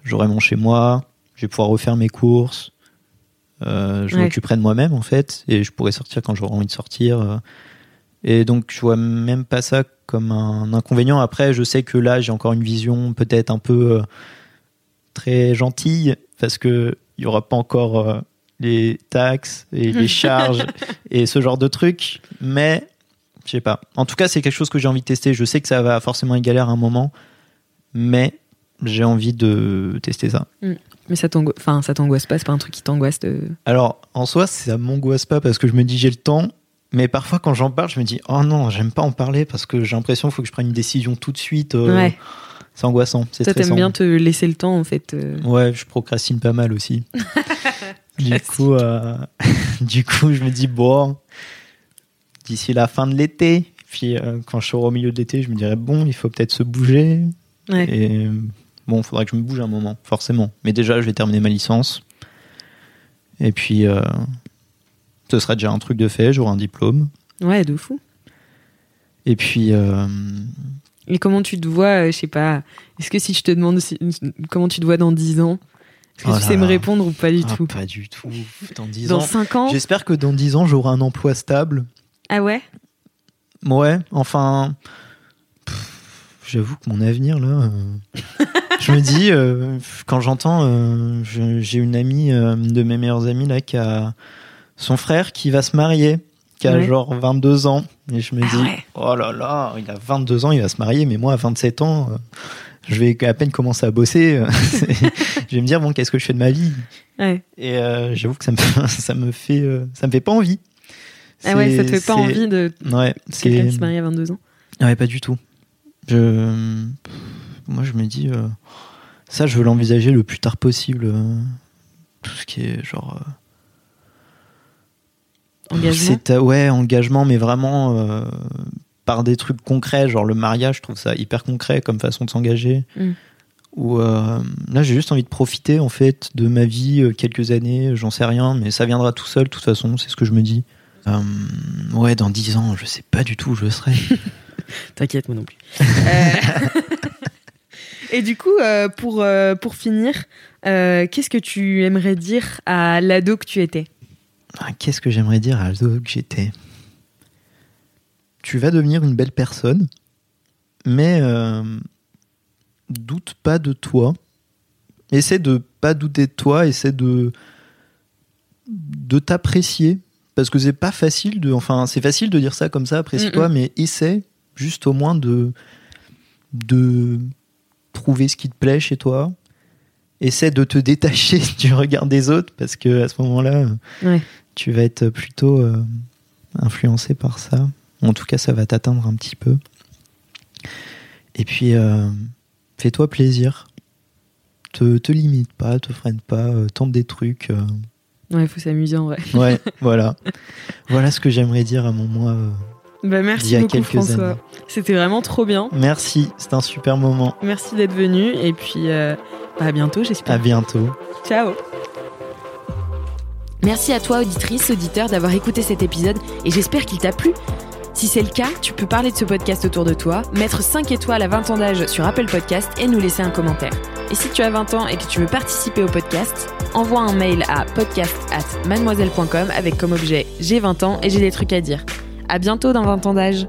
[SPEAKER 2] j'aurai mon chez moi, je vais pouvoir refaire mes courses, euh, je
[SPEAKER 1] Ouais.
[SPEAKER 2] m'occuperai de moi-même en fait, et je pourrai sortir quand j'aurai envie de sortir. euh. Et donc, je vois même pas ça comme un inconvénient. Après, je sais que là, j'ai encore une vision peut-être un peu euh, très gentille, parce que il y aura pas encore euh, les taxes et les [laughs] charges et ce genre de trucs. Mais je sais pas. En tout cas, c'est quelque chose que j'ai envie de tester. Je sais que ça va forcément être galère à un moment, mais j'ai envie de tester ça.
[SPEAKER 1] Mais ça t'angoisse, enfin, ça t'angoisse pas, c'est pas un truc qui t'angoisse de...
[SPEAKER 2] Alors, en soi, ça m'angoisse pas parce que je me dis j'ai le temps. Mais parfois, quand j'en parle, je me dis oh non, j'aime pas en parler parce que j'ai l'impression qu'il faut que je prenne une décision tout de suite. euh,
[SPEAKER 1] Ouais.
[SPEAKER 2] C'est angoissant. C'est
[SPEAKER 1] Toi, t'aimes bien te laisser le temps, en fait. euh.
[SPEAKER 2] Ouais, je procrastine pas mal aussi. [laughs] du coup, euh, [laughs] du coup, je me dis bon, d'ici la fin de l'été, puis euh, quand je serai au milieu de l'été, je me dirais bon, il faut peut-être se bouger.
[SPEAKER 1] Ouais.
[SPEAKER 2] Et bon, faudrait que je me bouge un moment, forcément. Mais déjà, je vais terminer ma licence. Et puis, euh, ce sera déjà un truc de fait, j'aurai un diplôme.
[SPEAKER 1] Ouais, de fou.
[SPEAKER 2] Et puis,
[SPEAKER 1] Et comment tu te vois, je sais pas, est-ce que si je te demande si- comment tu te vois dans 10 ans, est-ce que
[SPEAKER 2] Oh
[SPEAKER 1] tu sais me répondre ou pas du
[SPEAKER 2] ah,
[SPEAKER 1] tout
[SPEAKER 2] pas du tout. Dans 10
[SPEAKER 1] Dans
[SPEAKER 2] ans.
[SPEAKER 1] 5 ans
[SPEAKER 2] J'espère que dans 10 ans, j'aurai un emploi stable.
[SPEAKER 1] Ah ouais?
[SPEAKER 2] Ouais, enfin. J'avoue que mon avenir, là. euh, [laughs] je me dis, euh, quand j'entends. euh, je- J'ai une amie, euh, de mes meilleures amies, là, qui a son frère qui va se marier, qui a
[SPEAKER 1] Ouais.
[SPEAKER 2] genre 22 ans. Et je me
[SPEAKER 1] Ah
[SPEAKER 2] dis,
[SPEAKER 1] ouais.
[SPEAKER 2] oh là là, il a 22 ans, il va se marier, mais moi, à 27 ans. Euh, je vais à peine commencer à bosser. [laughs] je vais me dire, bon, qu'est-ce que je fais de ma vie?
[SPEAKER 1] Ouais.
[SPEAKER 2] Et euh, j'avoue que ça me, [laughs] ça me fait, euh, ça me fait pas envie.
[SPEAKER 1] Ah ouais, ça te fait pas envie de
[SPEAKER 2] Ouais,
[SPEAKER 1] quelqu'un
[SPEAKER 2] c'est.
[SPEAKER 1] qui se marie à 22 ans?
[SPEAKER 2] Ouais, pas du tout. Je, moi, je me dis, euh, ça, je veux l'envisager le plus tard possible. euh, tout ce qui est genre. euh,
[SPEAKER 1] Engagement?
[SPEAKER 2] euh, ouais, engagement, mais vraiment euh, par des trucs concrets, genre le mariage, je trouve ça hyper concret comme façon de s'engager.
[SPEAKER 1] Mm.
[SPEAKER 2] Ou euh, là, j'ai juste envie de profiter en fait de ma vie, euh, quelques années, j'en sais rien, mais ça viendra tout seul, de toute façon, c'est ce que je me dis. Euh, ouais, dans 10 ans, je sais pas du tout où je serai. [laughs]
[SPEAKER 1] T'inquiète, moi non plus. [laughs] Et du coup, pour, pour finir, qu'est-ce que tu aimerais dire à l'ado que tu étais?
[SPEAKER 2] Ah, Qu'est-ce que j'aimerais dire à l'ado que j'étais? Tu vas devenir une belle personne, mais euh, doute pas de toi. Essaie de pas douter de toi, essaie de de t'apprécier parce que c'est pas facile de enfin c'est facile de dire ça comme ça apprécie-toi mais essaie juste au moins de de trouver ce qui te plaît chez toi essaie de te détacher [laughs] du regard des autres parce que à ce moment-là
[SPEAKER 1] Ouais.
[SPEAKER 2] tu vas être plutôt euh, influencé par ça. En tout cas, ça va t'atteindre un petit peu. Et puis, euh, fais-toi plaisir. Te, te limite pas, te freine pas, euh, tente des trucs. euh.
[SPEAKER 1] Ouais, il faut s'amuser en vrai.
[SPEAKER 2] Ouais, [laughs] voilà. Voilà ce que j'aimerais dire à mon moi. euh.
[SPEAKER 1] Bah,
[SPEAKER 2] D'il
[SPEAKER 1] merci
[SPEAKER 2] y a
[SPEAKER 1] beaucoup
[SPEAKER 2] quelques
[SPEAKER 1] François.
[SPEAKER 2] années.
[SPEAKER 1] C'était vraiment trop bien.
[SPEAKER 2] Merci, c'est un super moment.
[SPEAKER 1] Merci d'être venu et puis à bientôt
[SPEAKER 2] À
[SPEAKER 1] j'espère.
[SPEAKER 2] bientôt.
[SPEAKER 1] Ciao.
[SPEAKER 3] Merci à toi, auditrice, auditeur, d'avoir écouté cet épisode et j'espère qu'il t'a plu. Si c'est le cas, tu peux parler de ce podcast autour de toi, mettre 5 étoiles à 20 ans d'âge sur Apple Podcast et nous laisser un commentaire. Et si tu as 20 ans et que tu veux participer au podcast, envoie un mail à podcast at mademoiselle.com avec comme objet j'ai 20 ans et j'ai des trucs à dire. À bientôt dans 20 ans d'âge.